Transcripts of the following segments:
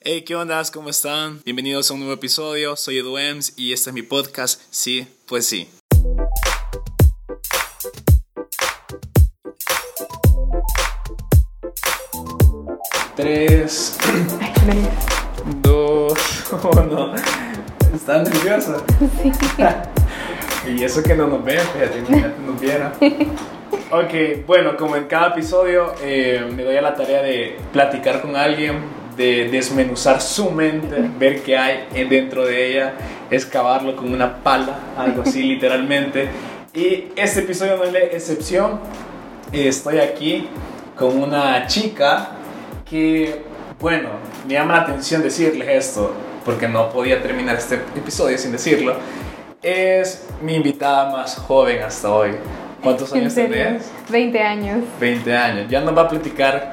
Hey, ¿qué onda? ¿Cómo están? Bienvenidos a un nuevo episodio. Soy Edu Ems y este es mi podcast. Sí, pues sí. Tres, dos, uno. ¿Estás nerviosa? Sí. Y eso que no nos ven, fíjate, imagínate nos viera. Ok, bueno, como en cada episodio, eh, me doy a la tarea de platicar con alguien, de desmenuzar su mente, ver qué hay en- dentro de ella, excavarlo con una pala, algo así literalmente. Y este episodio no es la excepción. Estoy aquí con una chica que, bueno, me llama la atención decirles esto, porque no podía terminar este episodio sin decirlo. Es mi invitada más joven hasta hoy. ¿Cuántos ¿En años tenés? 20 años. 20 años. Ya nos va a platicar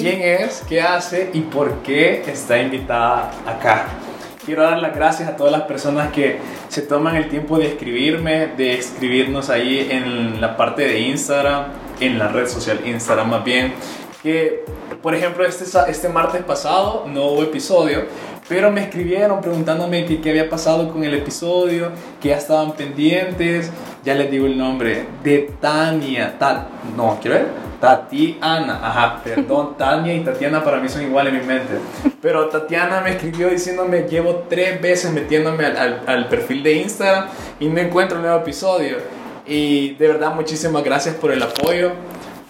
Quién es, qué hace y por qué está invitada acá. Quiero dar las gracias a todas las personas que se toman el tiempo de escribirme, de escribirnos ahí en la parte de Instagram, en la red social Instagram más bien. Que, por ejemplo, este, este martes pasado no hubo episodio, pero me escribieron preguntándome qué había pasado con el episodio, que ya estaban pendientes. Ya les digo el nombre, de Tania. Ta- no, quiero ver. Tatiana, ajá, perdón, Tania y Tatiana para mí son iguales en mi mente. Pero Tatiana me escribió diciéndome, llevo tres veces metiéndome al, al- al perfil de Instagram y no encuentro un nuevo episodio. Y de verdad, muchísimas gracias por el apoyo.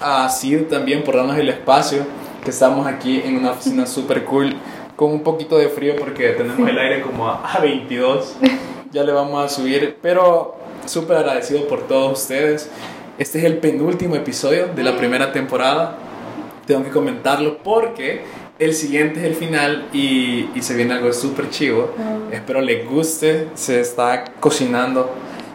A Sid también por darnos el espacio, que estamos aquí en una oficina súper cool, con un poquito de frío porque tenemos el aire como a, a 22. Ya le vamos a subir, pero súper agradecido por todos ustedes. Este es el penúltimo episodio de la primera temporada. Tengo que comentarlo porque el siguiente es el final y, y se viene algo súper chivo. Espero les guste, se está cocinando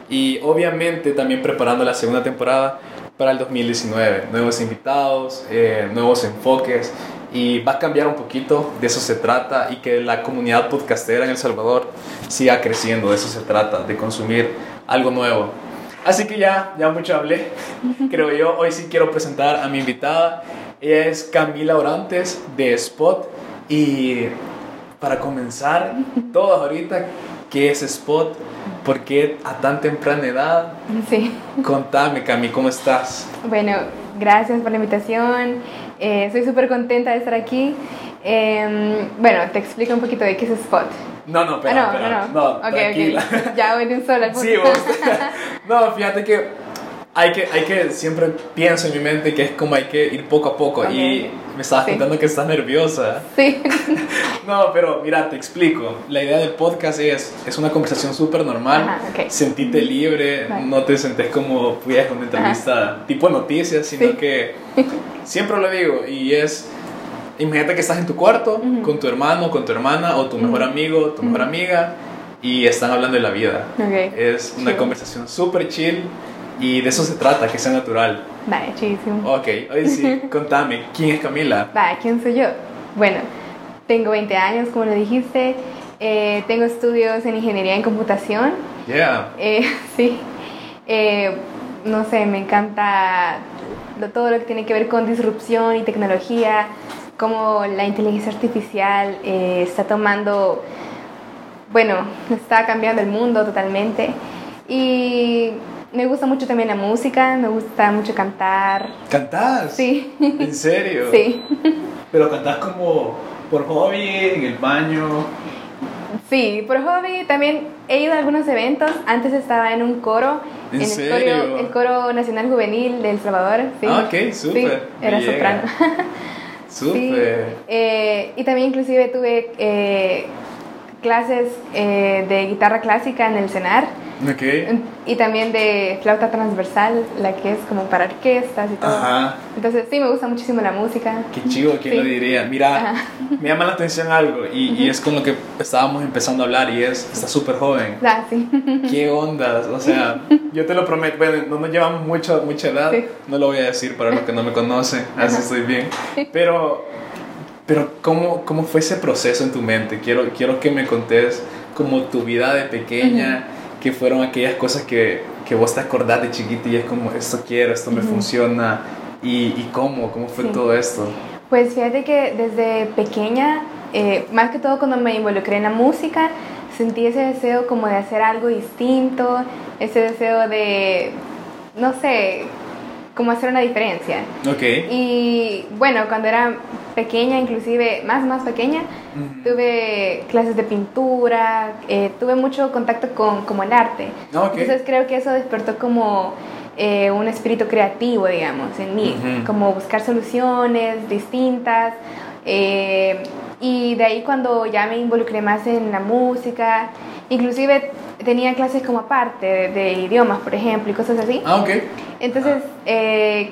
y obviamente también preparando la segunda temporada para el 2019. Nuevos invitados, eh, nuevos enfoques y va a cambiar un poquito, de eso se trata y que la comunidad podcastera en El Salvador siga creciendo, de eso se trata, de consumir algo nuevo. Así que ya, ya mucho hablé, creo yo. Hoy sí quiero presentar a mi invitada. Ella es Camila Orantes de Spot y para comenzar, todos ahorita, ¿qué es Spot? ¿Por qué a tan temprana edad? Sí. Contame, Cami, ¿cómo estás? Bueno, gracias por la invitación. Eh, estoy súper contenta de estar aquí. Em, bueno, te explico un poquito de qué es Spot. No, no, espera, ah, no, espera. no, no. ok, tranquila. ok. Ya voy de un solo al Sí, punto. vos. No, fíjate que hay que, hay que, siempre pienso en mi mente que es como hay que ir poco a poco. Ok. Y me estabas Sí. contando que estás nerviosa. Sí. No, pero mira, te explico. La idea del podcast es, es una conversación súper normal. Ajá, ok. Sentíte libre, Vale. no te sentes como pues, una entrevista tipo noticias, sino Sí. que siempre lo digo y es, imagínate que estás en tu cuarto Ujú. con tu hermano, con tu hermana o tu mejor amigo, tu mejor amiga y están hablando de la vida. Ok. Es una Chill. conversación súper chill y de eso se trata, que sea natural. Vale, chidísimo. Ok, hoy sí, contame, ¿quién es Camila? Va, ¿quién soy yo? Bueno, tengo 20 años, como lo dijiste. Eh, tengo estudios en ingeniería en computación. Yeah. Eh, sí. Eh, no sé, me encanta todo lo que tiene que ver con disrupción y tecnología, cómo la inteligencia artificial está tomando, bueno, está cambiando el mundo totalmente. Y me gusta mucho también la música, me gusta mucho cantar. ¿Cantás? Sí, ¿En serio? sí, Pero cantás como por hobby, en el baño. sí, por hobby también he ido a algunos eventos. Antes estaba en un coro, ¿En el, serio? Coro, el coro nacional juvenil de El Salvador. Sí. Ah, ok, Sí, súper. era soprano. Súper. Sí, eh, y también inclusive tuve eh, clases eh, de guitarra clásica en el CENAR y también de flauta transversal, la que es como para orquestas y todo. Ajá. Entonces sí, me gusta muchísimo la música. Qué chivo, ¿quién Sí. lo diría? Mira, Ajá. me llama la atención algo y, y es con lo que estábamos empezando a hablar y es, está súper joven. Ah, sí. ¿Qué ondas? O sea, yo te lo prometo, bueno, no nos llevamos mucho, mucha edad, Sí. no lo voy a decir para los que no me conocen, así estoy bien. Pero, pero ¿cómo, ¿cómo fue ese proceso en tu mente? Quiero, quiero que me contés como tu vida de pequeña, que fueron aquellas cosas que, que vos te acordás de chiquita y es como, esto quiero, esto me funciona. ¿Y, y cómo? ¿Cómo fue Sí. todo esto? Pues fíjate que desde pequeña, eh, más que todo cuando me involucré en la música, sentí ese deseo como de hacer algo distinto, ese deseo de, no sé, como hacer una diferencia. Ok. Y bueno, cuando era pequeña, inclusive más, más pequeña, tuve clases de pintura, eh, tuve mucho contacto con como el arte. Ah, ok. Entonces creo que eso despertó como eh, un espíritu creativo, digamos, en mí, Ujú. como buscar soluciones distintas. eh, y de ahí cuando ya me involucré más en la música, inclusive tenía clases como aparte de, de idiomas, por ejemplo, y cosas así. Ah, ok. Entonces, eh,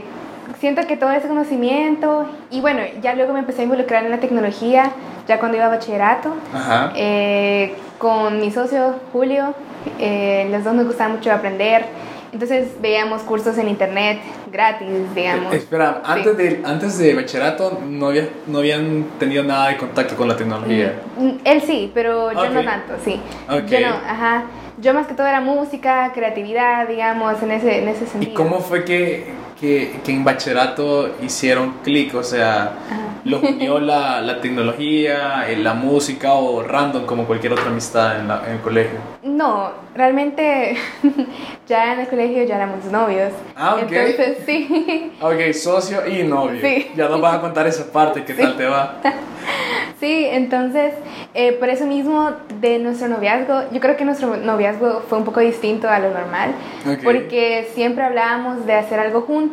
siento que todo ese conocimiento, y bueno, ya luego me empecé a involucrar en la tecnología, ya cuando iba a bachillerato, Ajá. eh, con mi socio Julio, eh, los dos nos gustaba mucho aprender, entonces veíamos cursos en internet gratis, digamos. Espera, Sí. antes, de, antes de bachillerato no, había, no habían tenido nada de contacto con la tecnología. Mm, Él sí, pero yo no tanto, sí. Ok. Yo no, ajá. Yo más que todo era música, creatividad, digamos, en ese, en ese ¿Y sentido. cómo fue que, que, que en bachillerato hicieron clic? O sea, Ajá. ¿los unió la, la tecnología, eh, la música o random como cualquier otra amistad en, la- en el colegio? No, realmente ya en el colegio ya éramos novios. Ah, ok. Entonces sí, Ok, socio y novio. Sí. Ya nos vas a contar esa parte, ¿qué tal te va? sí, entonces eh, por eso mismo de nuestro noviazgo, yo creo que nuestro noviazgo fue un poco distinto a lo normal, Ok. porque siempre hablábamos de hacer algo juntos,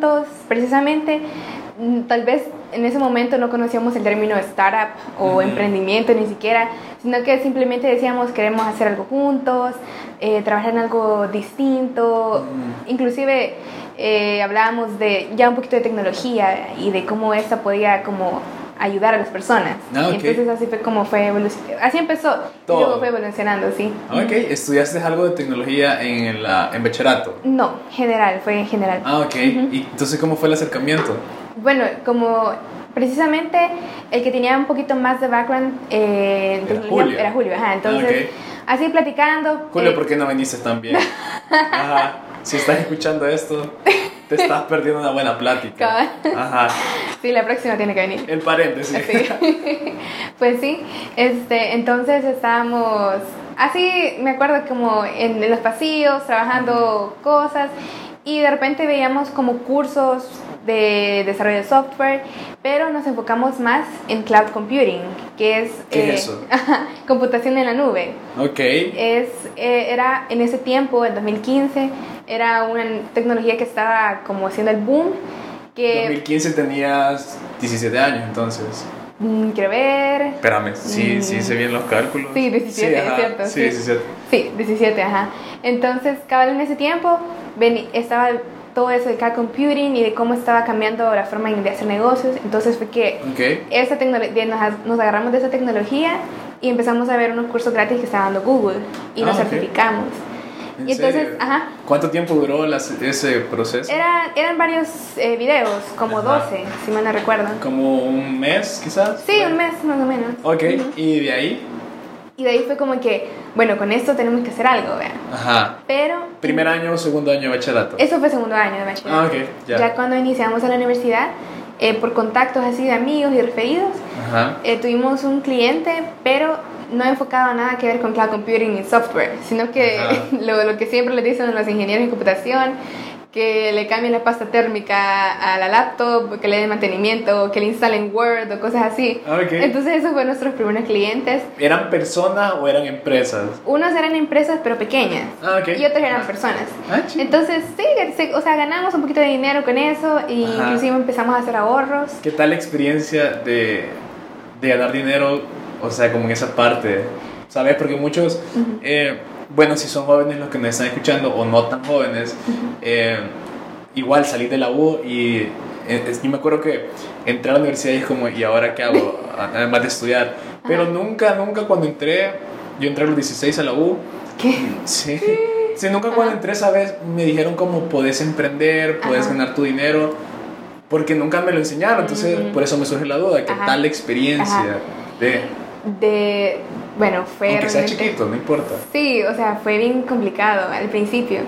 precisamente. mm, Tal vez en ese momento no conocíamos el término startup o emprendimiento ni siquiera, sino que simplemente decíamos queremos hacer algo juntos, eh, trabajar en algo distinto, inclusive eh, hablábamos de ya un poquito de tecnología y de cómo esta podía como ayudar a las personas. Ah, ok. Y entonces así fue como fue evolucionando. Así empezó Todo. y luego fue evolucionando, sí. Ah, Ok, ¿estudiaste algo de tecnología en, la, en bachillerato? No, general, fue en general. Ah, ok. ¿Y entonces cómo fue el acercamiento? Bueno, como precisamente el que tenía un poquito más de background eh, Era Julio. era Julio, ajá. Entonces, ok. así platicando. Julio, eh, ¿por qué no viniste tan bien? Ajá. Si estás escuchando esto, te estás perdiendo una buena plática. Ajá. Sí, la próxima tiene que venir. El paréntesis. Sí. pues sí, este, entonces estábamos así, me acuerdo como en, en los pasillos, trabajando cosas y de repente veíamos como cursos de desarrollo de software, pero nos enfocamos más en cloud computing, que es, ¿Qué es eso? computación en la nube. Ok. Es, eh, era en ese tiempo, en 2015, era una tecnología que estaba como haciendo el boom, que 2015 tenías 17 años entonces. mm, quiero ver, Espérame, sí, Mm. sí hice bien los cálculos. Sí, 17, ajá, es cierto, Sí, sí. 17. Sí, 17, ajá. Entonces, cabal en ese tiempo estaba todo eso de cloud computing y de cómo estaba cambiando la forma de hacer negocios. Entonces fue que Ok. esa tecnología, nos, nos agarramos de esa tecnología y empezamos a ver unos cursos gratis que estaba dando Google y Ah, nos ok. certificamos. ¿En Y entonces, serio? ajá, ¿Cuánto tiempo duró las- ese proceso? eran, eran varios eh, videos, como Ajá. 12, si mal no recuerdo. ¿Como un mes quizás? Sí, un mes más o menos. Ok, Ujú. y de ahí, Y de ahí fue como que, bueno, con esto tenemos que hacer algo, vean. ajá. Pero... ¿Primer año o segundo año de bachillerato? Eso fue segundo año de bachillerato. Ah, ok, ya. Ya cuando iniciamos a la universidad, eh, por contactos así de amigos y referidos, Ajá. eh, tuvimos un cliente, pero no enfocado a nada que ver con cloud computing y software, sino que lo, lo que siempre le dicen los ingenieros en computación, que le cambien la pasta térmica a la laptop, que le den mantenimiento, que le instalen Word o cosas así. Ah, ok. Entonces esos fueron nuestros primeros clientes. ¿Eran personas o eran empresas? Unos eran empresas pero pequeñas Ah, ok. y otros eran personas. Ah. Entonces, sí, o sea, ganamos un poquito de dinero con eso y Ajá. inclusive empezamos a hacer ahorros. ¿Qué tal la experiencia de, de ganar dinero, o sea, como en esa parte? ¿Sabes? Porque muchos, eh, bueno, si son jóvenes los que nos están escuchando o no tan jóvenes, eh, igual salir de la U y eh, es- yo me acuerdo que entré a la universidad y es como, ¿y ahora qué hago? Además de estudiar. Pero Ajá. nunca, nunca cuando entré, yo entré a los 16 a la U, ¿Qué? Sí. Sí, nunca cuando entré esa vez me dijeron como podés emprender, podés Ajá. ganar tu dinero, porque nunca me lo enseñaron, entonces por eso me surge la duda, ¿qué Ajá. tal experiencia de, De, bueno, fue aunque sea chiquito, no importa? Sí, o sea, fue bien complicado al principio,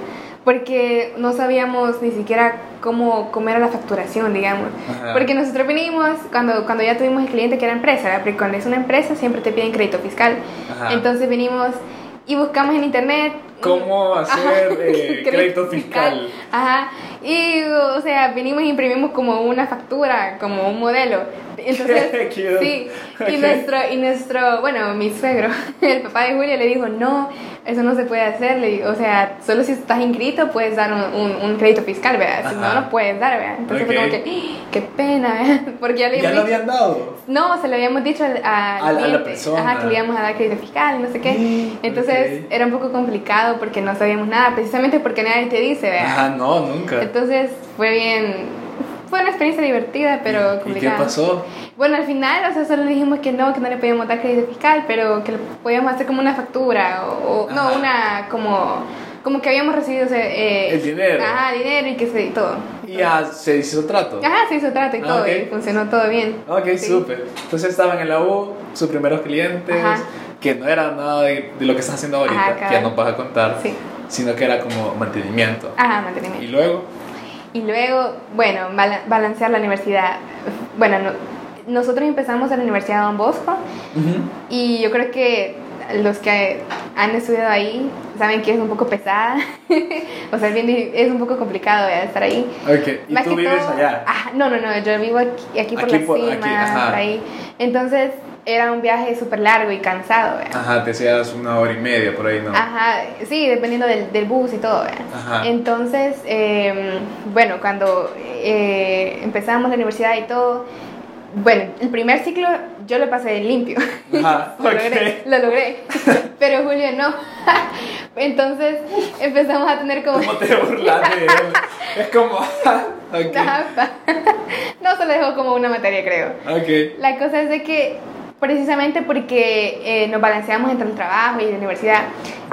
porque no sabíamos ni siquiera cómo, cómo era la facturación, digamos. Ajá. Porque nosotros venimos, cuando, cuando ya tuvimos el cliente que era empresa, ¿verdad? porque cuando es una empresa siempre te piden crédito fiscal. Ajá. Entonces venimos y buscamos en internet ¿Cómo hacer Ajá, eh, crédito fiscal? Ajá. Y, o sea, venimos e imprimimos como una factura, como un modelo. Entonces, sí. Ok. Y nuestro, y nuestro, bueno, mi suegro, el papá de Julio, le dijo, no, eso no se puede hacer. Le digo, o sea, solo si estás inscrito puedes dar un, un, un crédito fiscal, ¿verdad? Si no, Ajá. no puedes dar, ¿verdad? Entonces fue Ok. como que, ¡Ah! qué pena, ¿verdad? Porque ya le ¿Ya lo habíamos habían dado? no, se lo habíamos dicho al, al A la- a la cliente, persona. Ajá, que le íbamos a dar crédito fiscal no sé qué. Mm, Entonces ok. era un poco complicado porque no sabíamos nada, precisamente porque nadie te dice, ¿verdad? Ajá, no, nunca. Entonces fue bien. Fue una experiencia divertida, pero ¿Y qué complicada. pasó? Bueno, al final, o sea, solo dijimos que no, que no le podíamos dar crédito fiscal, pero que le podíamos hacer como una factura o, o- no, una como como que habíamos recibido o sea, eh, El dinero. Ajá, dinero y que se y todo. Y ya se hizo trato. Ajá, se hizo trato y Ah, todo ok. y funcionó todo bien. Ok, Sí. súper. Entonces estaban en la U, sus primeros clientes, Ajá. Que no era nada de, de lo que estás haciendo ahorita, Ajá, que ya no vas a contar, Sí. sino que era como mantenimiento. Ajá, mantenimiento. Y luego, Y luego, bueno, bala- balancear la universidad. Bueno, no- nosotros empezamos en la Universidad de Don Bosco y yo creo que los que han estudiado ahí saben que es un poco pesada. o sea, es, bien di- es un poco complicado ¿verdad? estar ahí. ok, ¿y Más tú que vives todo- allá? No, no, no, yo vivo aquí, aquí por Aquí la por- cima, aquí, ajá. por ahí. Entonces era un viaje súper largo y cansado. ¿verdad? Ajá, te hacías una hora y media por ahí, ¿no? Ajá, sí, dependiendo del, del bus y todo. ¿verdad? Ajá. Entonces, eh, bueno, cuando eh, empezamos la universidad y todo, bueno, el primer ciclo yo lo pasé limpio. Ajá, lo, logré, lo logré, pero Julio no. Entonces empezamos a tener como... ¿Cómo te burlas de él? Es como, ok, Ajá, pa- no, se lo dejó como una materia, creo. ok. La cosa es de que precisamente porque eh, nos balanceamos entre el trabajo y la universidad,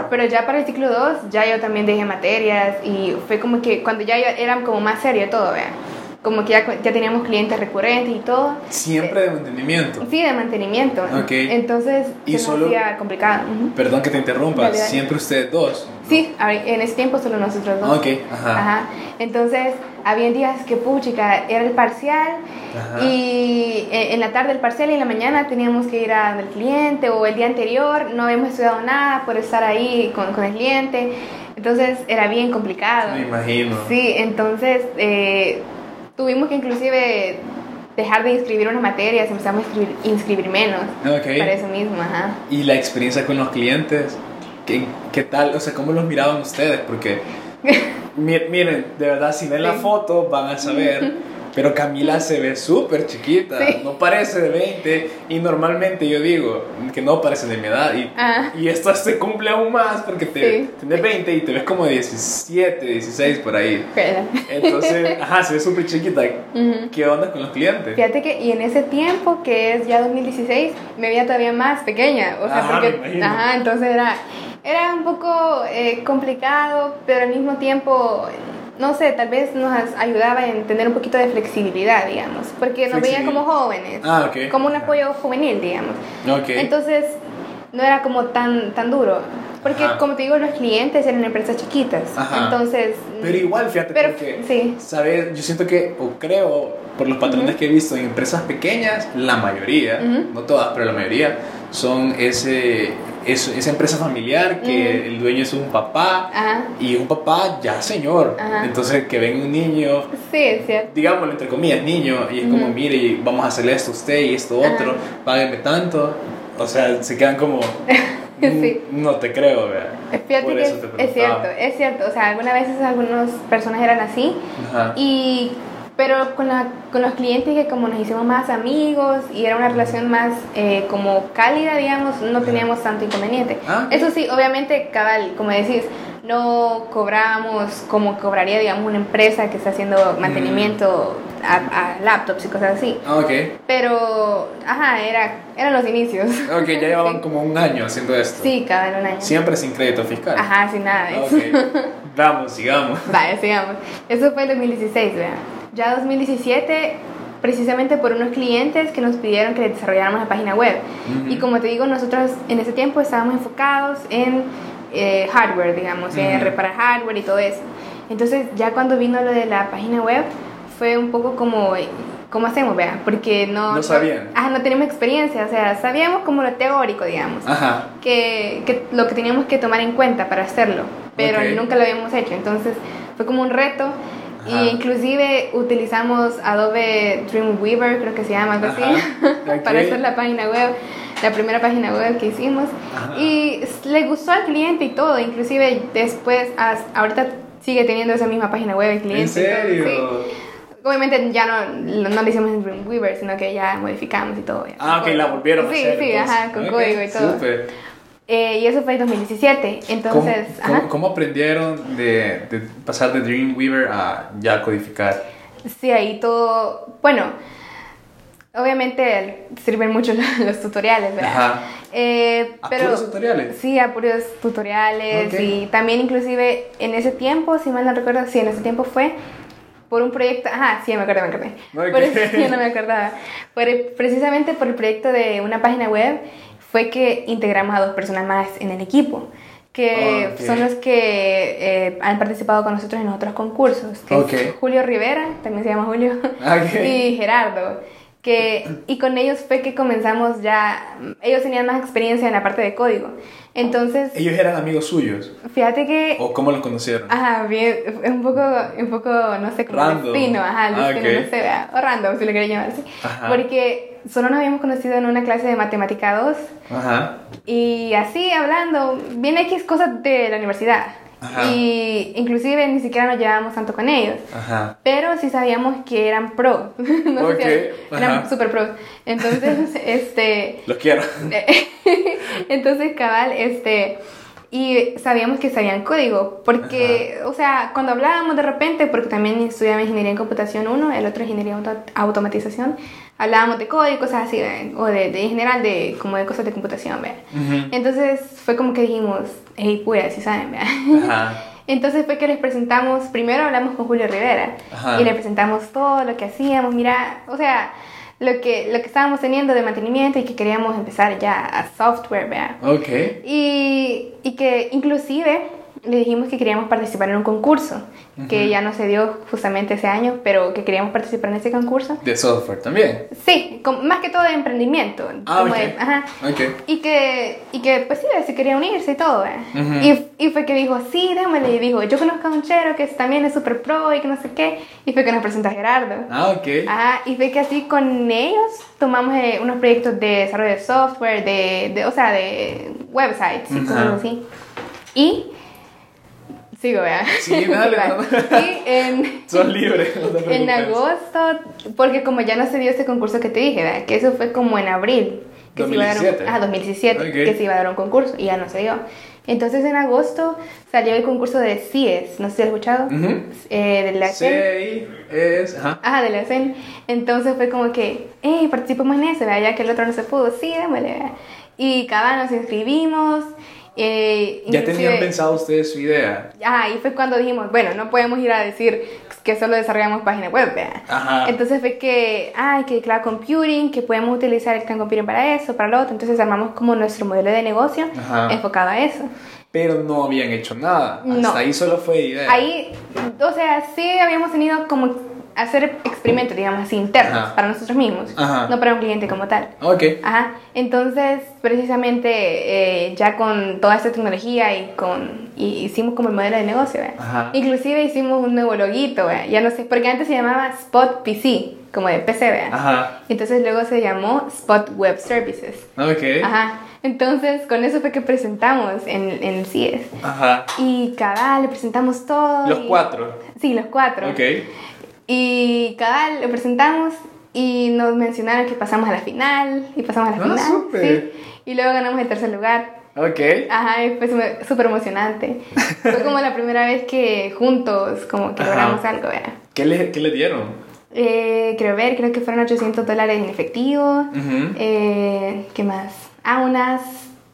pero ya para el ciclo 2 ya yo también dejé materias y fue como que cuando ya era como más serio todo, vean, como que ya, ya teníamos clientes recurrentes y todo. Siempre de mantenimiento. Sí, de mantenimiento. Ok. Entonces Y se solo- hacía complicado. Ujú. Perdón que te interrumpa, siempre ustedes dos. Sí, a en ese tiempo solo nosotros dos. Ok, ajá. Ajá. Entonces, había días que, puchica, era el parcial Ajá. y eh, en la tarde el parcial y en la mañana teníamos que ir al cliente o el día anterior no habíamos estudiado nada por estar ahí con, con el cliente. Entonces, era bien complicado. Me imagino. Sí, entonces eh, tuvimos que inclusive dejar de inscribir unas materias, empezamos a inscribir, inscribir menos. Ok. Para eso mismo, ajá. Y la experiencia con los clientes, ¿qué, qué tal? O sea, ¿cómo los miraban ustedes? Porque, mi- miren, de verdad, si ven la foto van a saber, pero Camila se ve súper chiquita, Sí. no parece de 20 y normalmente yo digo que no parece de mi edad y, Ah. y esto se cumple aún más porque te, Sí. tienes 20 y te ves como 17, 16 por ahí. Pero- Entonces, ajá, se ve súper chiquita. Ujú. ¿Qué onda con los clientes? Fíjate que, y en ese tiempo, que es ya 2016, me veía todavía más pequeña. O sea, Ajá, porque. me imagino. Ajá, entonces era, era un poco eh, complicado, pero al mismo tiempo, no sé, tal vez nos ayudaba en tener un poquito de flexibilidad, digamos. Porque nos veían como jóvenes. Ah, ok. Como un apoyo juvenil, digamos. Ok. Entonces, no era como tan, tan duro. Porque, Ajá. como te digo, los clientes eran empresas chiquitas. Ajá. Entonces. Pero igual, fíjate, Pero, porque, sí. ¿sabes? Yo siento que, o creo, por los patrones que he visto en empresas pequeñas, la mayoría, no todas, pero la mayoría, son ese, es- esa empresa familiar que el dueño es un papá Ajá. y un papá ya señor. Ajá. Entonces, que ven un niño, Sí, es digámoslo entre comillas, niño, y es como, mire, vamos a hacerle esto a usted y esto Ajá. otro, págueme tanto. O sea, se quedan como, Sí. "Mm, no te creo, Por eso es, te es cierto, es cierto. O sea, algunas veces algunas personas eran así. Y, pero con, la, con los clientes que como nos hicimos más amigos y era una relación más eh, como cálida, digamos, no teníamos tanto inconveniente. Ah. Eso sí, obviamente, cabal, como decís, no cobramos como cobraría, digamos, una empresa que está haciendo mantenimiento a, a laptops y cosas así. Ah, ok. Pero, ajá, era, eran los inicios. Ok, ya llevaban Sí. como un año haciendo esto. Sí, cabal, un año. Siempre sin crédito fiscal. Ajá, sin nada de Ah, eso. ok. Vamos, sigamos. Vale, sigamos. Eso fue en 2016, vean. Ya 2017, precisamente por unos clientes que nos pidieron que desarrolláramos la página web. Ujú. Y como te digo, nosotros en ese tiempo estábamos enfocados en eh, hardware, digamos, en Ujú. reparar hardware y todo eso. Entonces ya cuando vino lo de la página web fue un poco como, ¿cómo hacemos, vea? Porque no... No sabían. Ah, no teníamos experiencia, o sea, sabíamos como lo teórico, digamos, Ajá. que, que lo que teníamos que tomar en cuenta para hacerlo, pero Ok. nunca lo habíamos hecho, entonces fue como un reto. Ajá. Y inclusive utilizamos Adobe Dreamweaver, creo que se llama algo así, para hacer la página web, la primera página web que hicimos. Ajá. Y le gustó al cliente y todo, inclusive después, ahorita sigue teniendo esa misma página web el cliente. ¿En y todo, serio? sí. Obviamente ya no, no lo hicimos en Dreamweaver, sino que ya modificamos y todo. ya. Ah, ok, la volvieron Sí, a hacer. sí, entonces. ajá, con código y todo. Súper. Eh, y eso fue en 2017, ¿Cómo, entonces... cómo- ajá. cómo aprendieron de, de pasar de Dreamweaver a ya codificar? Sí, ahí todo, bueno, obviamente sirven mucho los, los tutoriales, ¿verdad? Ajá. Eh, ¿A pero puros tutoriales? Sí, a puros tutoriales Ok. y también inclusive en ese tiempo, si mal no recuerdo, sí, en ese tiempo fue por un proyecto, ajá, sí, me acuerdo, me acordé. Ok. Por eso sí, no me acordaba. Por precisamente por el proyecto de una página web fue que integramos a dos personas más en el equipo que son los que eh, han participado con nosotros en otros concursos, que Ok. es Julio Rivera, también se llama Julio, Ok. y Gerardo, que, y con ellos fue que comenzamos ya, ellos tenían más experiencia en la parte de código, entonces, ¿Ellos eran amigos suyos? fíjate que, ¿O cómo los conocieron? ajá, bien, un poco, un poco, no sé, como Random. destino, ajá, Ah, destino, ok. no sé, o random, si lo queréis llamar así, Ajá. porque solo nos habíamos conocido en una clase de matemática 2, Ajá. y así hablando, bien X cosas de la universidad. Ajá. Y inclusive ni siquiera nos llevábamos tanto con ellos. Ajá. Pero sí sabíamos que eran pro. no sé Ok, si eran super pros. Entonces, este. Los quiero. Entonces, cabal, este. Y sabíamos que sabían código, porque, o sea, cuando hablábamos de repente, porque también estudiaba ingeniería en computación uno, el otro ingeniería auto- automatización, hablábamos de código, cosas así, o de, de en general, de, como de cosas de computación, ¿ve? Ujú. Entonces fue como que dijimos, hey, pues, si saben, ¿ve? Ajá. Entonces fue que les presentamos, primero hablamos con Julio Rivera Ajá. y le presentamos todo lo que hacíamos, mira, o sea, lo que, lo que estábamos teniendo de mantenimiento y que queríamos empezar ya a software, ¿verdad? Ok. Y, y que inclusive le dijimos que queríamos participar en un concurso, que ya no se dio justamente ese año, pero que queríamos participar en ese concurso. De software también. Sí, con- más que todo de emprendimiento. Ah, como ok. de- ajá. Ok. Y que, y que pues sí, se quería unirse y todo, ¿eh? Ujú. y, y fue que dijo, sí, démosle. Y dijo, yo conozco a un chero que también es super pro y que no sé qué. Y fue que nos presentó a Gerardo. Ah, ok. Ajá, y fue que así con ellos tomamos eh, unos proyectos de desarrollo de software, de, de- o sea, de websites y Ajá. cosas así. Y... Sigo, ¿verdad? Sí, dale, y en, Son libres. no te en agosto, porque como ya no se dio ese concurso que te dije, ¿verdad? Que eso fue como en abril. Que Se iba a dar 2017. un, ah, 2017, Ok. que se iba a dar un concurso y ya no se dio. Entonces en agosto salió el concurso de CIES, no sé si has escuchado, Ujú. eh, de la Sí, es. Ajá. Ajá, de la CEN. Entonces fue como que, hey, participamos en eso, ¿verdad? ya que el otro no se pudo, sí, démosle, ¿verdad? Y cada nos inscribimos. Eh, Ya tenían pensado ustedes su idea. Ah, y fue cuando dijimos, bueno, no podemos ir a decir que solo desarrollamos página web, ¿verdad? Ajá. Entonces fue que, ay, que cloud computing, que podemos utilizar el cloud computing para eso, para lo otro. Entonces armamos como nuestro modelo de negocio Ajá. enfocado a eso. Pero no habían hecho nada. Hasta No. ahí solo fue idea. Ahí, o sea, sí habíamos tenido como hacer experimentos, digamos así, internos, Ajá. para nosotros mismos, Ajá. no para un cliente como tal. Ok. Ajá, entonces precisamente eh, ya con toda esta tecnología y con y hicimos como el modelo de negocio. Ajá. inclusive hicimos un nuevo loguito, ¿verdad? ya no sé, porque antes se llamaba Spot PC, como de PC, ¿verdad? Ajá. entonces luego se llamó Spot Web Services. Ok. Ajá, entonces con eso fue que presentamos en, en el CIES. Ajá. Y cada le presentamos todo. Los y- cuatro. Sí, los cuatro. Ok. Y cada lo presentamos y nos mencionaron que pasamos a la final y pasamos a la Ah, final. súper. Sí. Y luego ganamos el tercer lugar. Ok. Ajá, y fue súper- emocionante. fue como la primera vez que juntos como que Ajá. logramos algo, ¿verdad? ¿Qué le, qué le dieron? Eh, creo ver, creo que fueron 800 dólares en efectivo. Ujú. Eh, ¿Qué más? Ah, unas...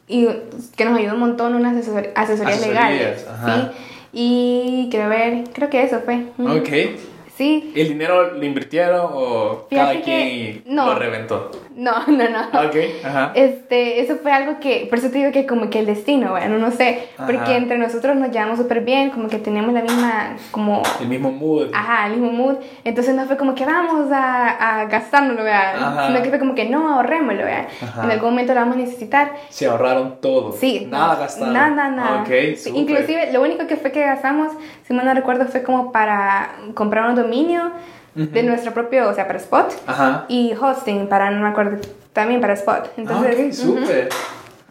Y que nos ayudó un montón, unas asesor- asesorías, Asesorías, legales. ajá. Sí. Y creo ver, creo que eso fue. Ok. Sí. ¿El dinero lo invirtieron o Fíjate cada quien no. lo reventó? No, no, no. Ok, ajá. Este, eso fue algo que, por eso te digo que como que el destino, bueno, no sé, porque Ajá. entre nosotros nos llevamos súper bien, como que tenemos la misma, como, El mismo mood. ajá, el mismo mood, entonces no fue como que vamos a, a gastárnoslo, Ajá. sino que fue como que no, ahorrémoslo, vea, Ajá. en algún momento lo vamos a necesitar. Se ahorraron todo. Sí. Nada gastaron. Nada, nada. Ok, Sí, súper. inclusive, lo único que fue que gastamos, si mal no recuerdo, fue como para comprar un dominio de nuestro propio, o sea, para Spot, Ajá. y hosting para, no me acuerdo, también para Spot. Entonces, ah, ok, súper. ujú.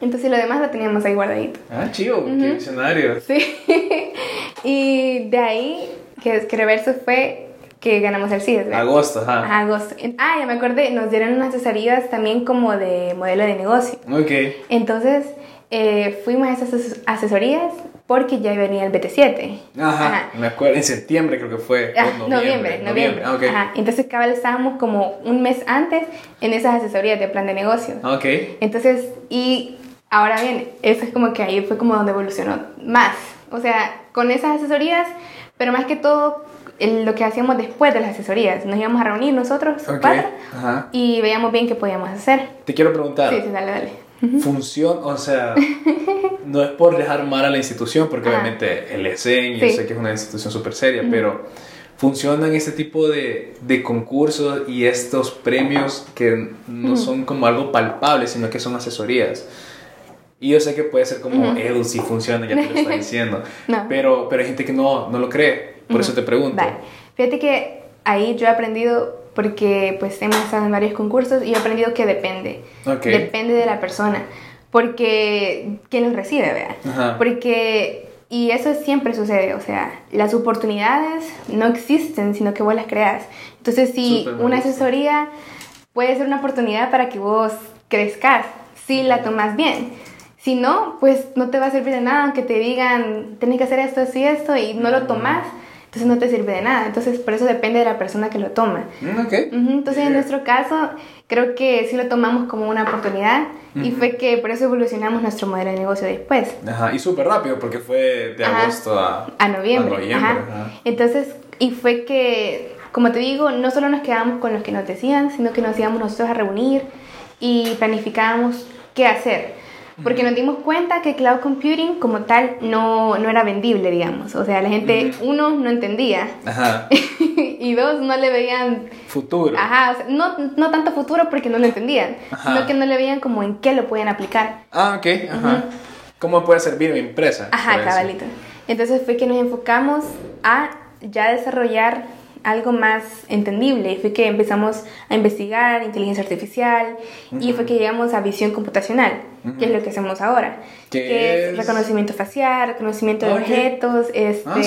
Entonces lo demás lo teníamos ahí guardadito. Ah, chido, qué visionario. Sí. y de ahí, que, que reverso fue que ganamos el CIDES. Agosto, ajá. Agosto. Ah, ya me acordé, nos dieron unas asesorías también como de modelo de negocio. Ok. Entonces, eh, fuimos a esas ases- asesorías porque ya venía el BT7. Ajá, me acuerdo, en septiembre creo que fue. Ah, o noviembre, noviembre. Ah, ok. Ajá. Entonces, cabal, estábamos como un mes antes en esas asesorías de plan de negocio. Ah, Ok. Entonces, y ahora bien, eso es como que ahí fue como donde evolucionó más. O sea, con esas asesorías, pero más que todo lo que hacíamos después de las asesorías. Nos íbamos a reunir nosotros, Ok. cuatro, Ajá. y veíamos bien qué podíamos hacer. Te quiero preguntar. Sí, sí, dale, dale. Función, o sea, no es por dejar mal a la institución, porque obviamente el ESEN, yo Sí. sé que es una institución súper seria, pero funcionan este tipo de, de concursos y estos premios que no son como algo palpable, sino que son asesorías. Y yo sé que puede ser como, Edu, si funciona, ya te lo está diciendo. No. pero, pero hay gente que no, no lo cree, por eso te pregunto. Vale. Fíjate que ahí yo he aprendido, porque pues hemos estado en varios concursos y he aprendido que depende. Ok. Depende de la persona. Porque quien los recibe, vea. Ajá. Porque, y eso siempre sucede, o sea, las oportunidades no existen, sino que vos las creas. Entonces, si una asesoría puede ser una oportunidad para que vos crezcas, si la tomas bien. Si no, pues no te va a servir de nada, aunque te digan, tenés que hacer esto, así, esto, y no lo tomas, entonces no te sirve de nada. Entonces, por eso depende de la persona que lo toma. Mm, ok. Ujú, Entonces, en nuestro caso, creo que sí lo tomamos como una oportunidad y fue que por eso evolucionamos nuestro modelo de negocio después. Ajá, y súper rápido, porque fue de Ajá. agosto a, A noviembre. a noviembre, ajá. ajá. Entonces, y fue que, como te digo, no solo nos quedamos con los que nos decían, sino que nos íbamos nosotros a reunir y planificábamos qué hacer. Porque nos dimos cuenta que cloud computing como tal no, no era vendible, digamos. O sea, la gente, uno, no entendía. Ajá. y dos, no le veían Futuro. Ajá, o sea, no, no tanto futuro porque no lo entendían, Ajá. sino que no le veían como en qué lo pueden aplicar. Ah, ok, ajá. ¿Cómo puede servir mi empresa? Ajá, cabalito. Entonces fue que nos enfocamos a ya desarrollar algo más entendible fue que empezamos a investigar inteligencia artificial y fue que llegamos a visión computacional, que es lo que hacemos ahora, ¿Qué que es es? reconocimiento facial, reconocimiento de Ah, ok. objetos, este, Ah,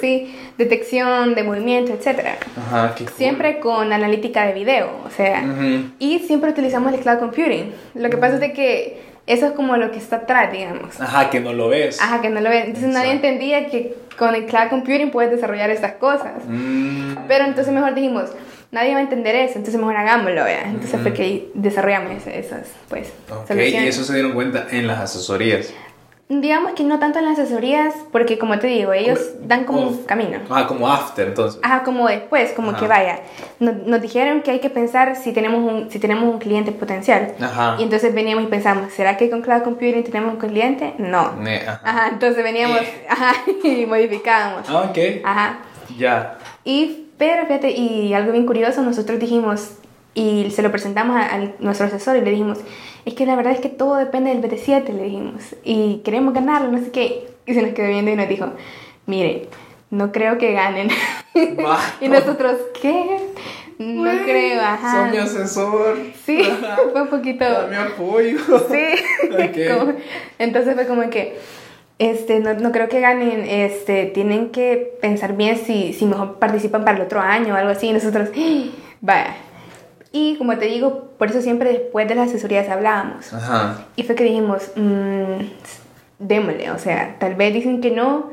sí, detección de movimiento, etcétera. Ajá, qué cool. Siempre con analítica de video, o sea, Ujú. y siempre utilizamos el cloud computing. Lo que pasa es de que eso es como lo que está atrás, digamos. Ajá, que no lo ves. Ajá, que no lo ven. Entonces nadie entendía que con el cloud computing puedes desarrollar estas cosas. Mm, Pero entonces mejor dijimos, nadie va a entender eso, entonces mejor hagámoslo, ¿vea? Entonces fue que desarrollamos esas, pues, ok, y eso se dieron cuenta en las asesorías. Digamos que no tanto en las asesorías, porque como te digo, ellos dan como un Como- camino. Ajá, como after, entonces. Ajá, como después, como Ajá. que vaya. Nos, nos dijeron que hay que pensar si tenemos un, si tenemos un cliente potencial. Ajá. Y entonces veníamos y pensamos, ¿será que con Cloud Computing tenemos un cliente? No. Ne- ajá. Ajá, entonces veníamos Eh. ajá, y modificábamos. Ah, ok. Ajá. Ya. Y, pero fíjate, y algo bien curioso, nosotros dijimos, y se lo presentamos a, a nuestro asesor y le dijimos, es que la verdad es que todo depende del BT7, le dijimos, y queremos ganarlo, no sé qué. Y se nos quedó viendo y nos dijo, miren, no creo que ganen. Y nosotros, ¿qué? No Güey, creo, ajá. Son mi asesor. Sí, fue un poquito... Dame apoyo. Sí. Ok. Como- entonces fue como que, este, no, no creo que ganen, este, tienen que pensar bien si, si mejor participan para el otro año o algo así. Y nosotros, ¡Ah! vaya. Y como te digo, por eso siempre después de las asesorías hablábamos. Ajá. Y fue que dijimos, mmm, démosle, o sea, tal vez dicen que no,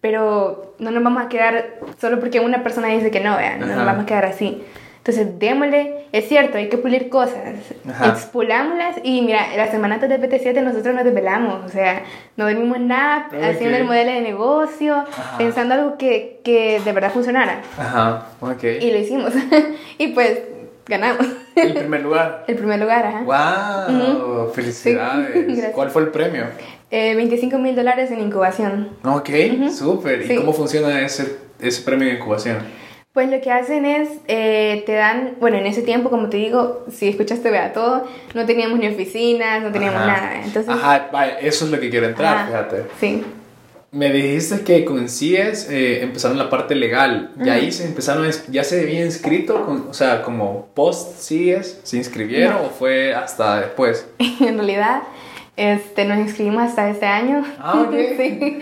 pero no nos vamos a quedar solo porque una persona dice que no, vean, no Ajá. nos vamos a quedar así. Entonces, démosle, es cierto, hay que pulir cosas, Ajá. expulámoslas y mira, las semanas de PT7 nosotros nos desvelamos, o sea, no dormimos nada, Ok. haciendo el modelo de negocio, pensando algo que, que de verdad funcionara. Ajá, ok. Y lo hicimos. y pues ganamos. El primer lugar. el primer lugar, ajá. ¡Wow! Felicidades. Sí. ¿Cuál fue el premio? Eh, 25 mil dólares en incubación. Ok, súper. ¿Y Sí. cómo funciona ese, ese premio de incubación? Pues lo que hacen es, eh, te dan, bueno, en ese tiempo, como te digo, si escuchaste vea todo, no teníamos ni oficinas, no teníamos Ajá. nada. Entonces, Ajá, vaya, eso es lo que quiero entrar, ajá, fíjate. Sí. Me dijiste que con CIES eh, empezaron la parte legal. Y ahí se empezaron, ya se había inscrito, con, o sea, como post CIES, ¿se inscribieron No. o fue hasta después? en realidad, este, nos inscribimos hasta este año. Ah, ok. sí.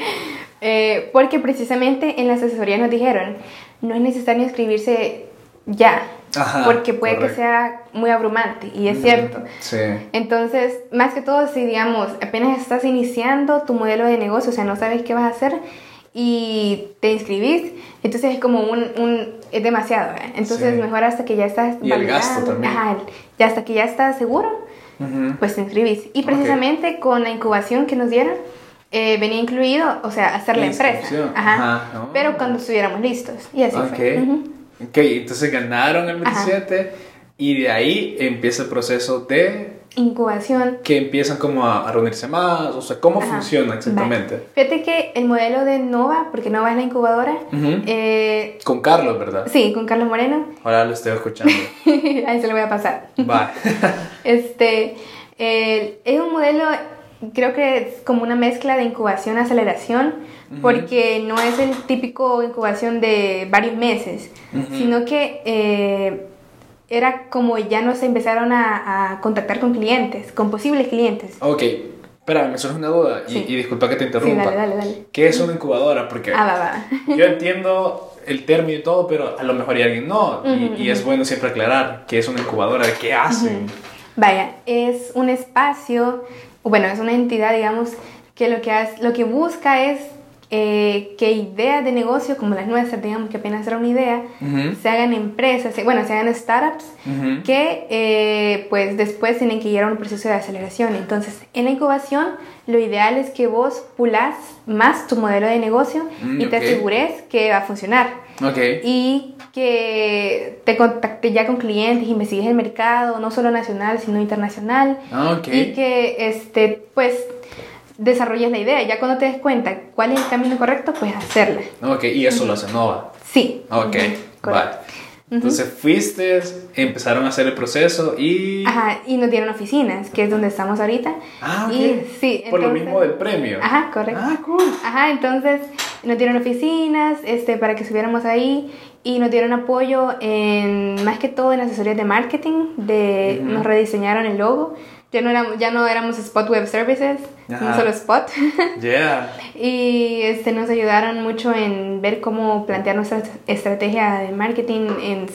Eh, porque precisamente en las asesorías nos dijeron, no es necesario inscribirse ya, Ajá, porque puede correcto. que sea muy abrumante, y es cierto. Sí. Entonces, más que todo, si digamos, apenas estás iniciando tu modelo de negocio, o sea, no sabes qué vas a hacer y te inscribís, entonces es como un, un es demasiado, ¿eh? entonces Sí. mejor hasta que ya estás Y el gasto también. ajá, ya hasta que ya estás seguro, Ujú. pues te inscribís. Y precisamente con la incubación que nos dieron, eh, venía incluido, o sea, hacer la, La empresa, ajá, ajá, oh. pero cuando estuviéramos listos, y así fue. Ok. Ujú. Ok, entonces ganaron el Ajá. 27 y de ahí empieza el proceso de Incubación, que empiezan como a, a reunirse más, o sea, ¿cómo Ajá. funciona exactamente? Vale. Fíjate que el modelo de Nova, porque Nova es la incubadora, Ujú. eh, Con Carlos, ¿verdad? sí, con Carlos Moreno, Ahora lo estoy escuchando. ahí se lo voy a pasar. Va. Este, eh, es un modelo, creo que es como una mezcla de incubación-aceleración, porque no es el típico incubación de varios meses, Ujú. sino que eh, era como ya nos empezaron a, a contactar con clientes, con posibles clientes. ok, espera, me surge una duda y, Sí. y disculpa que te Sí, interrumpa. dale, dale, dale. ¿Qué es una incubadora? Porque Ah, va, va. yo entiendo el término y todo, pero a lo mejor hay alguien no. y, Ujú, y es bueno siempre aclarar qué es una incubadora, qué hacen. Vaya, es un espacio, bueno, es una entidad, digamos, que lo que, hace, lo que busca es eh, que ideas de negocio como las nuestras, digamos que apenas era una idea, Ujú. se hagan empresas, se- bueno, se hagan startups Ujú. que eh, pues después tienen que llegar a un proceso de aceleración. Entonces, en la incubación, lo ideal es que vos pulás más tu modelo de negocio Mm, y te ok. asegures que va a funcionar Ok. y que te contacte ya con clientes, investigues el mercado, no solo nacional, sino internacional, Ah, ok. y que este, pues desarrolles la idea. Ya cuando te des cuenta cuál es el camino correcto, pues hacerla. Ok, y eso lo hace Nova. Sí. Ok, vale. Entonces fuiste, empezaron a hacer el proceso y... Ajá, y nos dieron oficinas, que es donde estamos ahorita. Ah, ok. Y, sí, Por lo mismo del premio. Ajá, correcto. Ah, cool. Ajá, entonces nos dieron oficinas este, para que estuviéramos ahí y nos dieron apoyo en más que todo en asesorías de marketing, de, Ujú. nos rediseñaron el logo. Ya no éramos, ya no éramos Spot Web Services, Ajá. no solo Spot. Yeah. y este, nos ayudaron mucho en ver cómo plantear nuestra estrategia de marketing en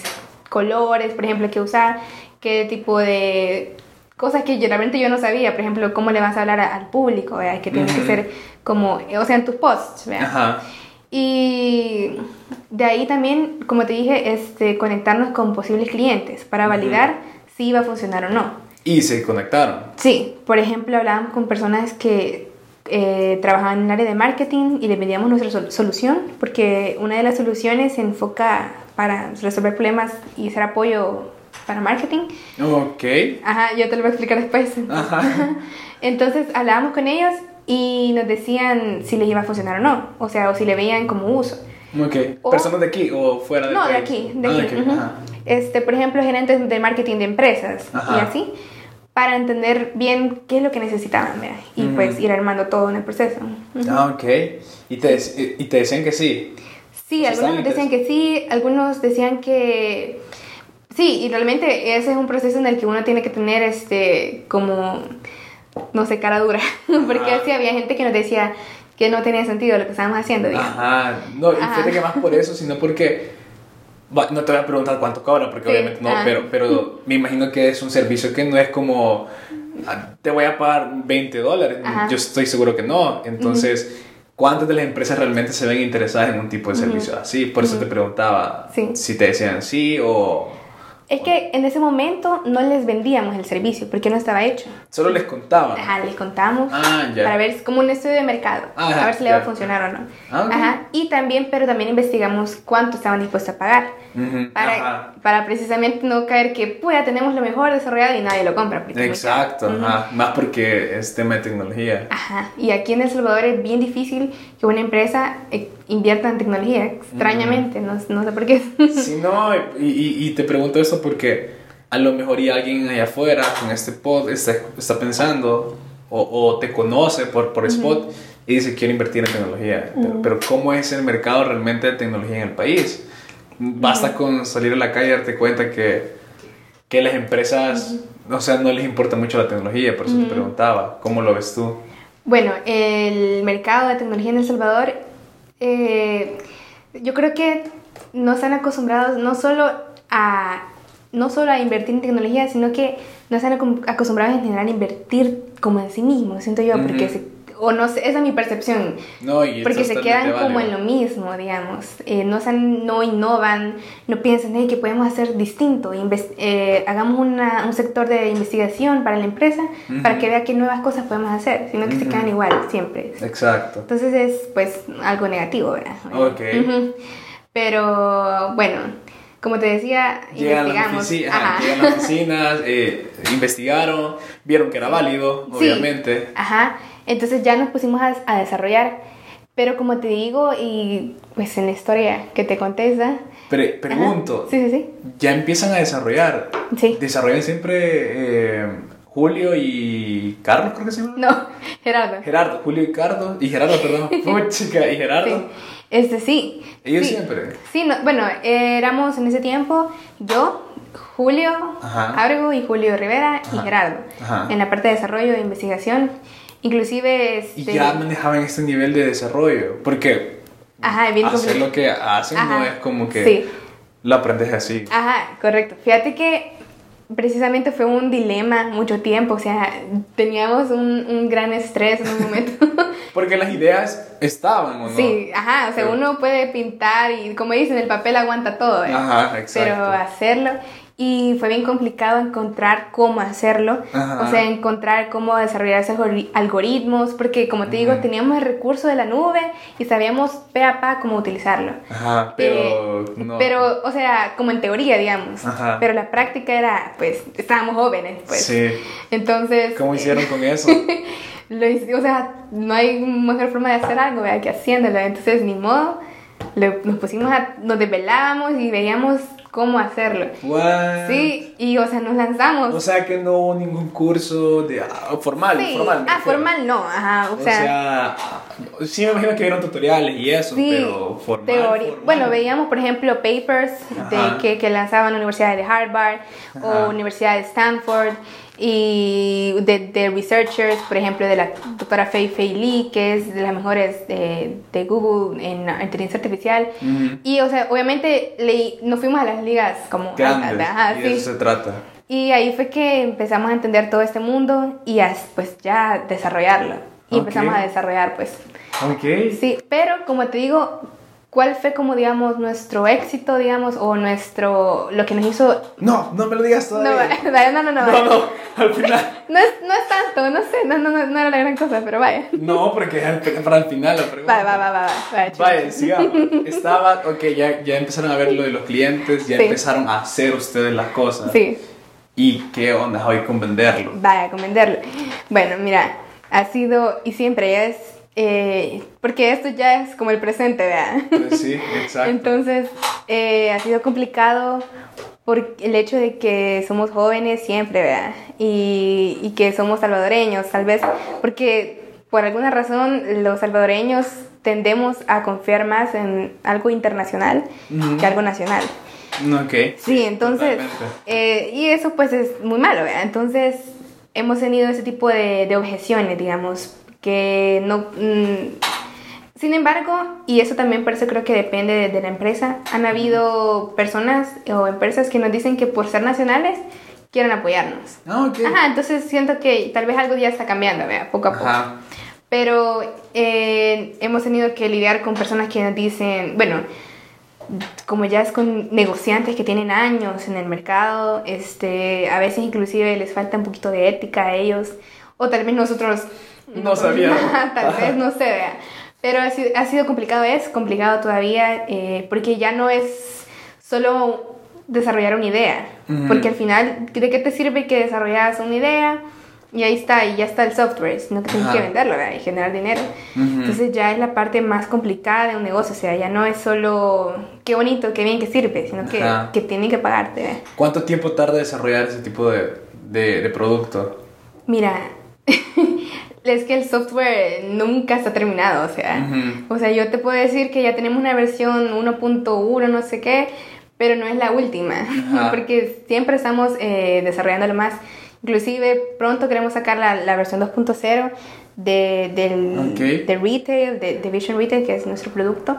colores, por ejemplo, qué usar, qué tipo de cosas que yo, realmente yo no sabía, por ejemplo, cómo le vas a hablar a- al público, ¿verdad? que tiene que ser como, o sea, en tus posts, ¿verdad? Ajá. Y de ahí también, como te dije, este, conectarnos con posibles clientes para validar si iba a funcionar o no. Y se conectaron. Sí, por ejemplo, hablábamos con personas que eh, trabajaban en el área de marketing y les vendíamos nuestra sol- solución, porque una de las soluciones se enfoca para resolver problemas y hacer apoyo para marketing. Ok. Ajá, yo te lo voy a explicar después. Ajá. Entonces hablábamos con ellos y nos decían si les iba a funcionar o no, o sea, o si le veían como uso. Ok. O- ¿Personas de aquí o fuera de No, de país? aquí, de Ah, aquí. ok, ujú. ajá. Este, por ejemplo, gerentes de marketing de empresas Ajá. y así, para entender bien qué es lo que necesitaban, ¿verdad? Y Ujú. pues ir armando todo en el proceso. Ah, ok. Y te, dec- y te decían que sí. Sí, algunos decían que sí, algunos decían que sí, y realmente ese es un proceso en el que uno tiene que tener este como no sé, cara dura, porque Ajá. sí había gente que nos decía que no tenía sentido lo que estábamos haciendo, digamos. Ajá. No, y fíjate que más por eso, sino porque. No te voy a preguntar cuánto cobra, porque Sí, obviamente no, ah. pero, pero me imagino que es un servicio que no es como. ah, Te voy a pagar 20 dólares. Ajá. Yo estoy seguro que no. Entonces. ¿Cuántas de las empresas realmente se ven interesadas en un tipo de servicio así? Por eso te preguntaba Sí. si te decían sí o, Es que en ese momento no les vendíamos el servicio porque no estaba hecho. Solo les contaban. Ajá, les contamos Ah, ya. para ver, como un estudio de mercado, Ajá, a ver si le va a funcionar o no. Ah, ok. Ajá, y también, pero también investigamos cuánto estaban dispuestos a pagar. Ujú, Para, ajá. para precisamente no caer que, pues ya tenemos lo mejor desarrollado y nadie lo compra. Exacto, ajá. Más porque es tema de tecnología. Ajá, y aquí en El Salvador es bien difícil que una empresa eh, invierta en tecnología, extrañamente, no, no sé por qué. Si no, y, y- y te pregunto esto porque a lo mejor y alguien allá afuera con este pod está, está pensando o, o te conoce por, por Spot y dice quiero invertir en tecnología. Pero, pero ¿cómo es el mercado realmente de tecnología en el país? Basta con salir a la calle y darte cuenta que, que las empresas, o sea, no les importa mucho la tecnología, por eso te preguntaba, ¿cómo lo ves tú? Bueno, el mercado de tecnología en El Salvador, eh, yo creo que no están acostumbrados no solo a no solo a invertir en tecnología, sino que no están acostumbrados en general a invertir como en sí mismos, siento yo, porque se, o no sé, esa es mi percepción. No, y Porque se quedan como válido. en lo mismo, digamos. Eh, no, no innovan, no piensan hey, que podemos hacer distinto. Eh, hagamos una- un sector de investigación para la empresa para que vea qué nuevas cosas podemos hacer, sino que se quedan igual siempre. Exacto. Entonces es pues algo negativo, ¿verdad? Ok. Pero bueno, como te decía, Llegan a investigamos. oficinas, Ajá. llegan a las oficinas, eh, investigaron, vieron que era válido, Sí. obviamente. Ajá, entonces ya nos pusimos a, a desarrollar, pero como te digo, y pues en la historia que te contesta, Pre- pregunto, Sí, sí, sí. ya empiezan a desarrollar. Sí. Desarrollan siempre eh, Julio y Carlos, creo que se llama. No, Gerardo. Gerardo, Julio y Carlos, y Gerardo, perdón. Puchica, y Gerardo. Sí. Este sí. Ellos sí. siempre. Sí, no, bueno, éramos en ese tiempo yo, Julio Ajá. Abrego y Julio Rivera y Ajá. Gerardo. Ajá. En la parte de desarrollo e investigación. Inclusive Y este, ya manejaban este nivel de desarrollo. Porque Ajá, bien hacer complicado. lo que hacen no es como que sí. lo aprendes así. Ajá, correcto. Fíjate que precisamente fue un dilema mucho tiempo, o sea, teníamos un, un gran estrés en un momento. Porque las ideas estaban, ¿o no? Sí, ajá, o sea, Pero- uno puede pintar y como dicen, el papel aguanta todo, ¿eh? Ajá, exacto. Pero hacerlo, y fue bien complicado encontrar cómo hacerlo, Ajá. o sea, encontrar cómo desarrollar esos algori- algoritmos, porque como te digo, Ujú. teníamos el recurso de la nube y sabíamos pe a pa cómo utilizarlo. Ajá, pero Eh, no. Pero, o sea, como en teoría, digamos. Ajá. Pero la práctica era, pues, estábamos jóvenes, pues. Sí. Entonces. ¿Cómo eh, hicieron con eso? lo o sea, no hay mejor forma de hacer algo, ¿verdad? Que haciéndolo. Entonces, ni modo. le- nos pusimos a. Nos desvelábamos y veíamos cómo hacerlo. What? Sí, y, o sea, nos lanzamos. O sea que no hubo ningún curso de ah, formal, sí. formal. Ah, formal no, ajá. O O sea. sea, sí me imagino que vieron tutoriales y eso, Sí, pero formal, formal. Bueno, veíamos, por ejemplo, papers de, que, que lanzaban universidades de Harvard Ajá. o Universidad de Stanford y de, de researchers, por ejemplo, de la doctora Fei Fei Lee, que es de las mejores de, de Google en inteligencia artificial. Y, o sea, obviamente leí, nos fuimos a las ligas como... Grandes, Ajá, y sí. eso se trata. Y ahí fue que empezamos a entender todo este mundo y a, pues ya desarrollarlo. Y Ok. empezamos a desarrollar pues Ok. Sí, pero como te digo, ¿cuál fue como digamos nuestro éxito, digamos, o nuestro, lo que nos hizo... No, no me lo digas No, todavía. vaya, no, no, no, No, no, al final. No es, no es tanto, no sé, no, no, no, no era la gran cosa, pero vaya. No, porque para el final la pregunta. Va, va, va, va, va, vaya. Vaya, sigamos. Estaba, ok, ya, ya empezaron a ver lo de los clientes, ya Sí. empezaron a hacer ustedes las cosas. Sí, ¿Y qué onda hoy con venderlo? vaya, con venderlo. Bueno, mira, ha sido y siempre es, eh, porque esto ya es como el presente, ¿verdad? Pues sí, exacto. Entonces, eh, ha sido complicado por el hecho de que somos jóvenes siempre, ¿verdad? Y, y que somos salvadoreños, tal vez, porque por alguna razón los salvadoreños tendemos a confiar más en algo internacional que algo nacional. ok. Sí, entonces, eh, y eso pues es muy malo, ¿verdad? Entonces, hemos tenido ese tipo de, de objeciones, digamos, que no... mm, sin embargo, y eso también por eso creo que depende de, de la empresa, han habido personas o empresas que nos dicen que por ser nacionales quieren apoyarnos. Ah, ok. Ajá, entonces siento que tal vez algo ya está cambiando, ¿verdad? Poco a poco. Ajá. Pero eh, hemos tenido que lidiar con personas que nos dicen, bueno, como ya es con negociantes que tienen años en el mercado, este, a veces inclusive les falta un poquito de ética a ellos, o tal vez nosotros no sabíamos. tal vez no se vea. Pero ha sido, ha sido complicado, es complicado todavía, eh, porque ya no es solo desarrollar una idea, porque al final, ¿de qué te sirve que desarrollas una idea? Y ahí está, y ya está el software, sino que tienes que venderlo y generar dinero. Entonces ya es la parte más complicada de un negocio, o sea, ya no es solo qué bonito, qué bien que sirve, sino que, que tienen que pagarte. ¿Cuánto tiempo tarda desarrollar ese tipo de, de, de producto? Mira, es que el software nunca está terminado, o sea, o sea, yo te puedo decir que ya tenemos una versión 1.1, no sé qué, pero no es la última, porque siempre estamos eh, desarrollándolo más. Inclusive pronto queremos sacar la, la versión 2.0 de, del, de retail, de, de, Vision Retail, que es nuestro producto,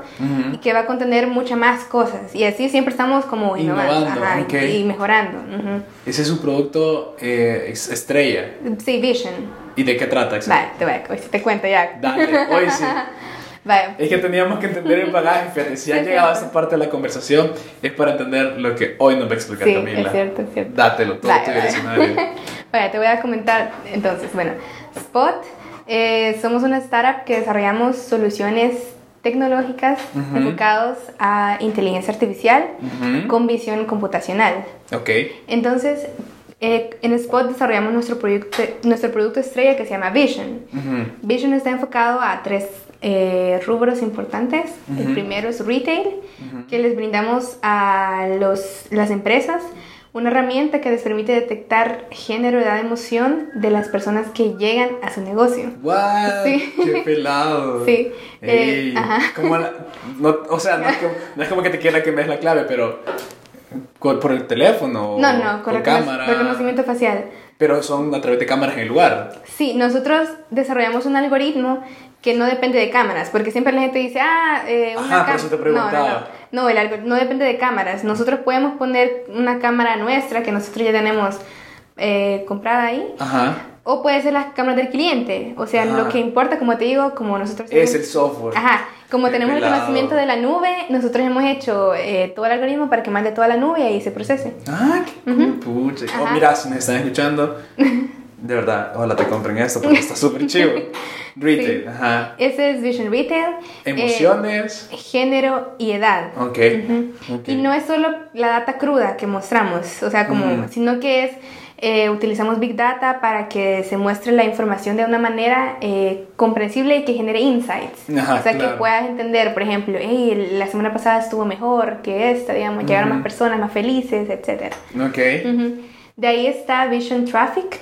y que va a contener muchas más cosas. Y así siempre estamos como innovando, y, mejorando. ¿Ese es su producto eh, estrella? Sí, Vision. ¿Y de qué trata? Vale, te, voy a, te cuento ya. Dale, hoy sí. Es que teníamos que entender el bagaje, fíjate, si ha llegado a esta parte de la conversación es para entender lo que hoy nos va a explicar sí, Camila. es cierto, es cierto. Dátelo, todo vale, vale. te voy a comentar, entonces, bueno, Spot, eh, somos una startup que desarrollamos soluciones tecnológicas enfocados a inteligencia artificial con visión computacional. Ok. Entonces, eh, en Spot desarrollamos nuestro, proyecto, nuestro producto estrella que se llama Vision. Vision está enfocado a tres eh, rubros importantes. El primero es retail, que les brindamos a los, las empresas una herramienta que les permite detectar género, edad, emoción de las personas que llegan a su negocio. ¡Wow! Sí. ¡Qué pelado! Sí. Eh, ajá. no, o sea, no es, como, no es, como, que te quiera que me des la clave, pero por el teléfono. No, no, con cámara. reconocimiento facial. Pero son a través de cámaras en el lugar. Sí, nosotros desarrollamos un algoritmo que no depende de cámaras, porque siempre la gente dice, ah, eh, una Ajá, por te preguntaba. No, no, el algoritmo no depende de cámaras. Nosotros podemos poner una cámara nuestra que nosotros ya tenemos eh, comprada ahí. Ajá. O puede ser las cámaras del cliente. O sea, lo que importa, como te digo, como nosotros... Es el software. Ajá. Como tenemos el conocimiento de la nube, nosotros hemos hecho eh, todo el algoritmo para que mande toda la nube y ahí se procese. Ah, qué pucha. Oh, mira, si me están escuchando, de verdad, ojalá te compren esto porque está súper chido. Retail, ajá. Ese es Vision Retail. Emociones. Eh, género y edad. Okay. Y no es solo la data cruda que mostramos, o sea, como, sino que es, eh, utilizamos Big Data para que se muestre la información de una manera eh, comprensible y que genere insights. Ajá, o sea, que puedas entender, por ejemplo, hey, la semana pasada estuvo mejor que esta, digamos, llegaron más personas más felices, etc. Ok. De ahí está Vision Traffic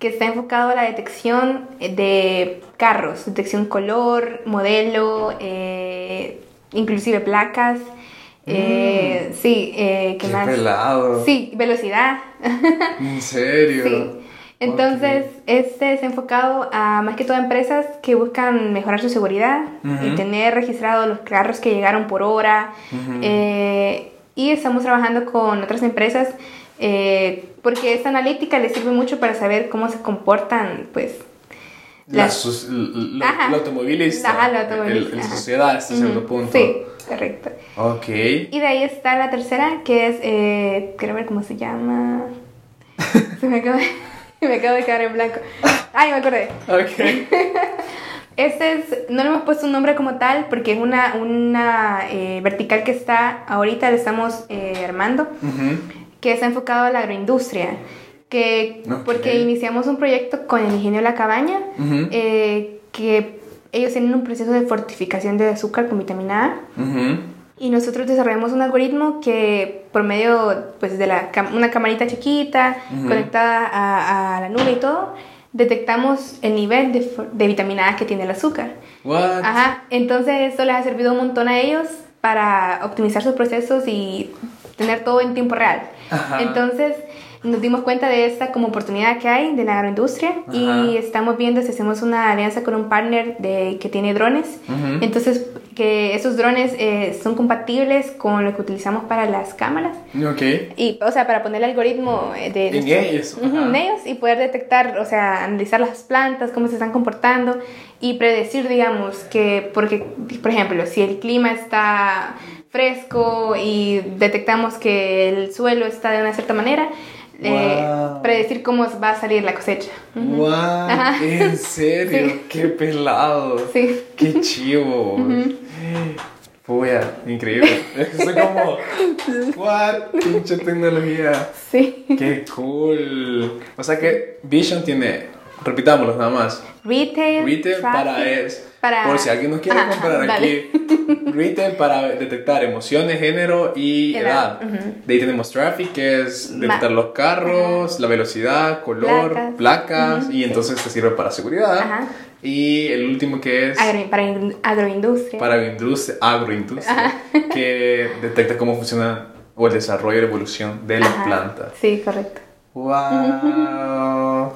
que está enfocado a la detección de carros, detección color, modelo, eh, inclusive placas. Eh, mm. sí, eh, ¿qué, más? Pelado. Sí, velocidad. ¿En serio? Sí. Entonces, este es enfocado a más que todo empresas que buscan mejorar su seguridad y tener registrados los carros que llegaron por hora. y estamos trabajando con otras empresas eh, porque esta analítica les sirve mucho para saber cómo se comportan, pues, las, la, automovilista, la, automovilista, la sociedad hasta cierto punto. Sí, correcto. Ok. Y de ahí está la tercera, que es, eh, quiero ver cómo se llama. se me acaba, me acabo de quedar en blanco. Ay, me acordé. Ok. Este es, no le hemos puesto un nombre como tal porque es una, una eh, vertical que está, ahorita le estamos eh, armando que está enfocado a la agroindustria. Que, Porque iniciamos un proyecto con el ingenio La Cabaña, eh, que ellos tienen un proceso de fortificación de azúcar con vitamina A. Y nosotros desarrollamos un algoritmo que por medio pues, de la, una camarita chiquita conectada a, a, la nube y todo, detectamos el nivel de, de vitamina A que tiene el azúcar. What? Ajá, entonces esto les ha servido un montón a ellos para optimizar sus procesos y tener todo en tiempo real. Entonces, nos dimos cuenta de esta como oportunidad que hay de la agroindustria y Ajá. estamos viendo si hacemos una alianza con un partner de, que tiene drones. Ujú. Entonces, que esos drones eh, son compatibles con lo que utilizamos para las cámaras. Ok. Y, o sea, para poner el algoritmo eh, de... En ellos, Ujú, ajá. en ellos y poder detectar, o sea, analizar las plantas, cómo se están comportando y predecir, digamos, que, porque, por ejemplo, si el clima está fresco y detectamos que el suelo está de una cierta manera, eh, Wow. predecir cómo va a salir la cosecha. Wow, Ajá. en serio, Sí. qué pelado. Sí. Qué chivo. Puya, increíble. Estoy como, what, pinche tecnología. Sí. Qué cool. O sea que Vision tiene, repitámoslo nada más. Retail. Retail para traffic, es, para- por si alguien nos quiere Ajá, comprar dale. aquí. Retail para detectar emociones, género y Edad. De ahí tenemos traffic, que es Ma- detectar los carros, la velocidad, color, Placas. y entonces te sirve para seguridad. Ajá. Y el último que es Agro- para in- agroindustria. para agroindustria, agroindustria que detecta cómo funciona o el desarrollo y la evolución de las plantas. Sí, correcto. ¡Wow!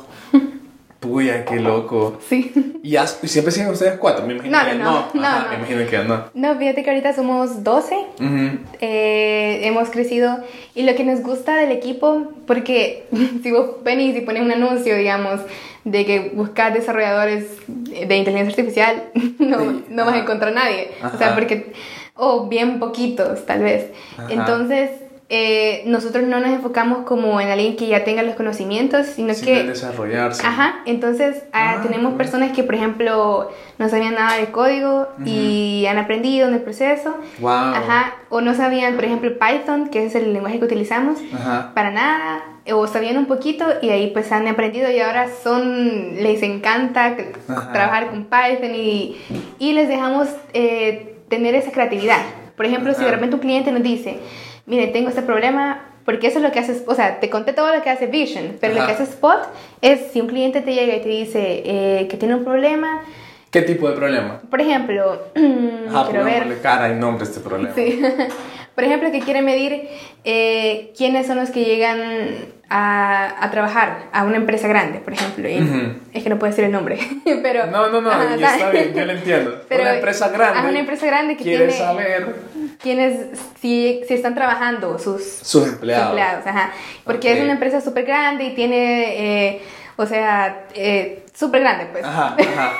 Puya, qué loco. Sí. ¿Y, siempre siguen ustedes cuatro? Me imagino No, que no, no. no, Ajá, no. Me imagino que no. No, fíjate que ahorita somos 12. Ujú. Eh, hemos crecido y lo que nos gusta del equipo, porque si vos venís y pones un anuncio, digamos, de que buscas desarrolladores de inteligencia artificial, no, Sí, no vas a encontrar nadie. O Ajá. sea, porque, o bien poquitos tal vez. Ajá. Entonces, eh, nosotros no nos enfocamos como en alguien que ya tenga los conocimientos, sino Sin que... desarrollarse. Ajá, entonces ah, Ah, tenemos cool. personas que, por ejemplo, no sabían nada de código y han aprendido en el proceso. Wow. Ajá, o no sabían, por ejemplo, Python, que es el lenguaje que utilizamos, Ajá. para nada, o sabían un poquito y ahí pues han aprendido y ahora son, les encanta Ajá. trabajar con Python y, y les dejamos eh, tener esa creatividad. Por ejemplo, si de Ajá. repente un cliente nos dice, mire, tengo este problema, porque eso es lo que hace, o sea, te conté todo lo que hace Vision, pero lo que hace Spot es si un cliente te llega y te dice eh, que tiene un problema, ¿Qué tipo de problema? por ejemplo, Ajá, quiero ver... cara y nombre a este problema. Sí. Por ejemplo, que quiere medir eh, quiénes son los que llegan a, a trabajar a una empresa grande, por ejemplo. y. Es que no puedo decir el nombre, pero... No, no, no, Ajá, ya ¿sabes? está bien, yo lo entiendo. Pero- una empresa grande. ajá, una empresa grande que quiere tiene- saber Quiénes, si, si están trabajando sus, sus empleados. ajá. Porque es una empresa súper grande y tiene, eh, o sea, eh, súper grande, pues. Ajá, ajá.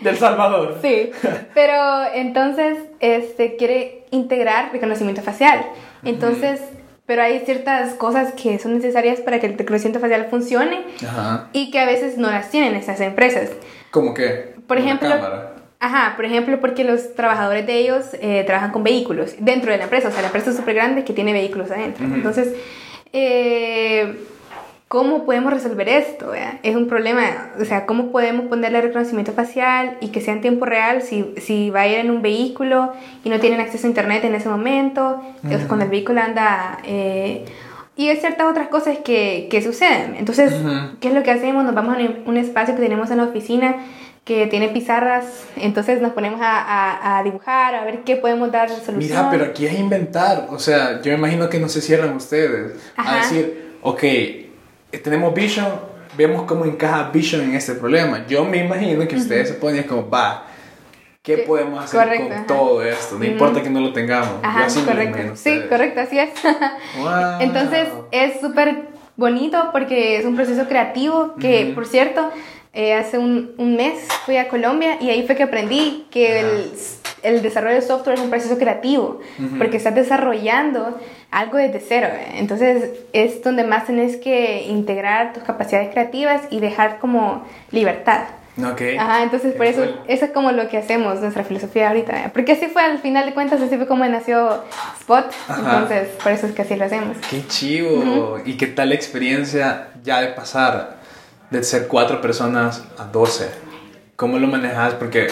Del Salvador. Sí, pero entonces este, quiere integrar reconocimiento facial. Entonces, pero hay ciertas cosas que son necesarias para que el reconocimiento facial funcione Ajá. y que a veces no las tienen esas empresas. ¿Cómo qué? Por Una ejemplo, cámara. ajá, por ejemplo, porque los trabajadores de ellos eh, trabajan con vehículos dentro de la empresa, o sea, la empresa es súper grande que tiene vehículos adentro. Entonces, eh, ¿cómo podemos resolver esto? vea? Es un problema, o sea, ¿cómo podemos ponerle reconocimiento facial y que sea en tiempo real si, si va a ir en un vehículo y no tienen acceso a internet en ese momento, o sea, cuando el vehículo anda... eh, y hay ciertas otras cosas que, que suceden. Entonces, Ujú. ¿qué es lo que hacemos? Nos vamos a un- un espacio que tenemos en la oficina que tiene pizarras, entonces nos ponemos a, a- a dibujar, a ver qué podemos dar solución. Mira, pero aquí es inventar. O sea, yo me imagino que no se cierran ustedes. A Ajá. decir, ok, tenemos Vision, vemos cómo encaja Vision en este problema. Yo me imagino que ustedes se ponen como, va, ¿qué podemos hacer correcto, con ajá. todo esto? No importa que no lo tengamos. Ajá, así correcto. Sí, correcto, así es. Wow. Entonces es súper bonito porque es un proceso creativo que, por cierto, eh, hace un, un mes fui a Colombia y ahí fue que aprendí que el, el desarrollo de software es un proceso creativo Ujú. porque estás desarrollando algo desde cero. Entonces es donde más tenés que integrar tus capacidades creativas y dejar como libertad. Ok. Ajá, entonces por eso, eso es como lo que hacemos, nuestra filosofía ahorita. ¿eh? Porque así fue, al final de cuentas, así fue como nació Spot. Ajá. Entonces, por eso es que así lo hacemos. Qué chivo. ¿Y qué tal la experiencia ya de pasar de ser cuatro personas a 12? ¿Cómo lo manejas? Porque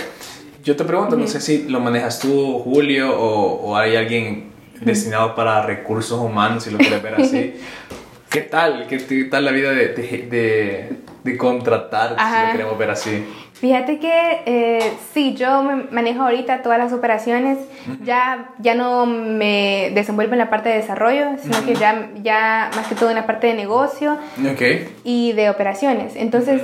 yo te pregunto, no sé si lo manejas tú, Julio, o, o hay alguien destinado para recursos humanos, si lo quieres ver así. ¿Qué tal? ¿Qué, tal la vida de, de, de, de contratar, si Ajá. lo queremos ver así? Fíjate que eh, sí, yo me manejo ahorita todas las operaciones, ya, ya no me desenvuelvo en la parte de desarrollo, sino que ya, ya más que todo en la parte de negocio y de operaciones. Entonces,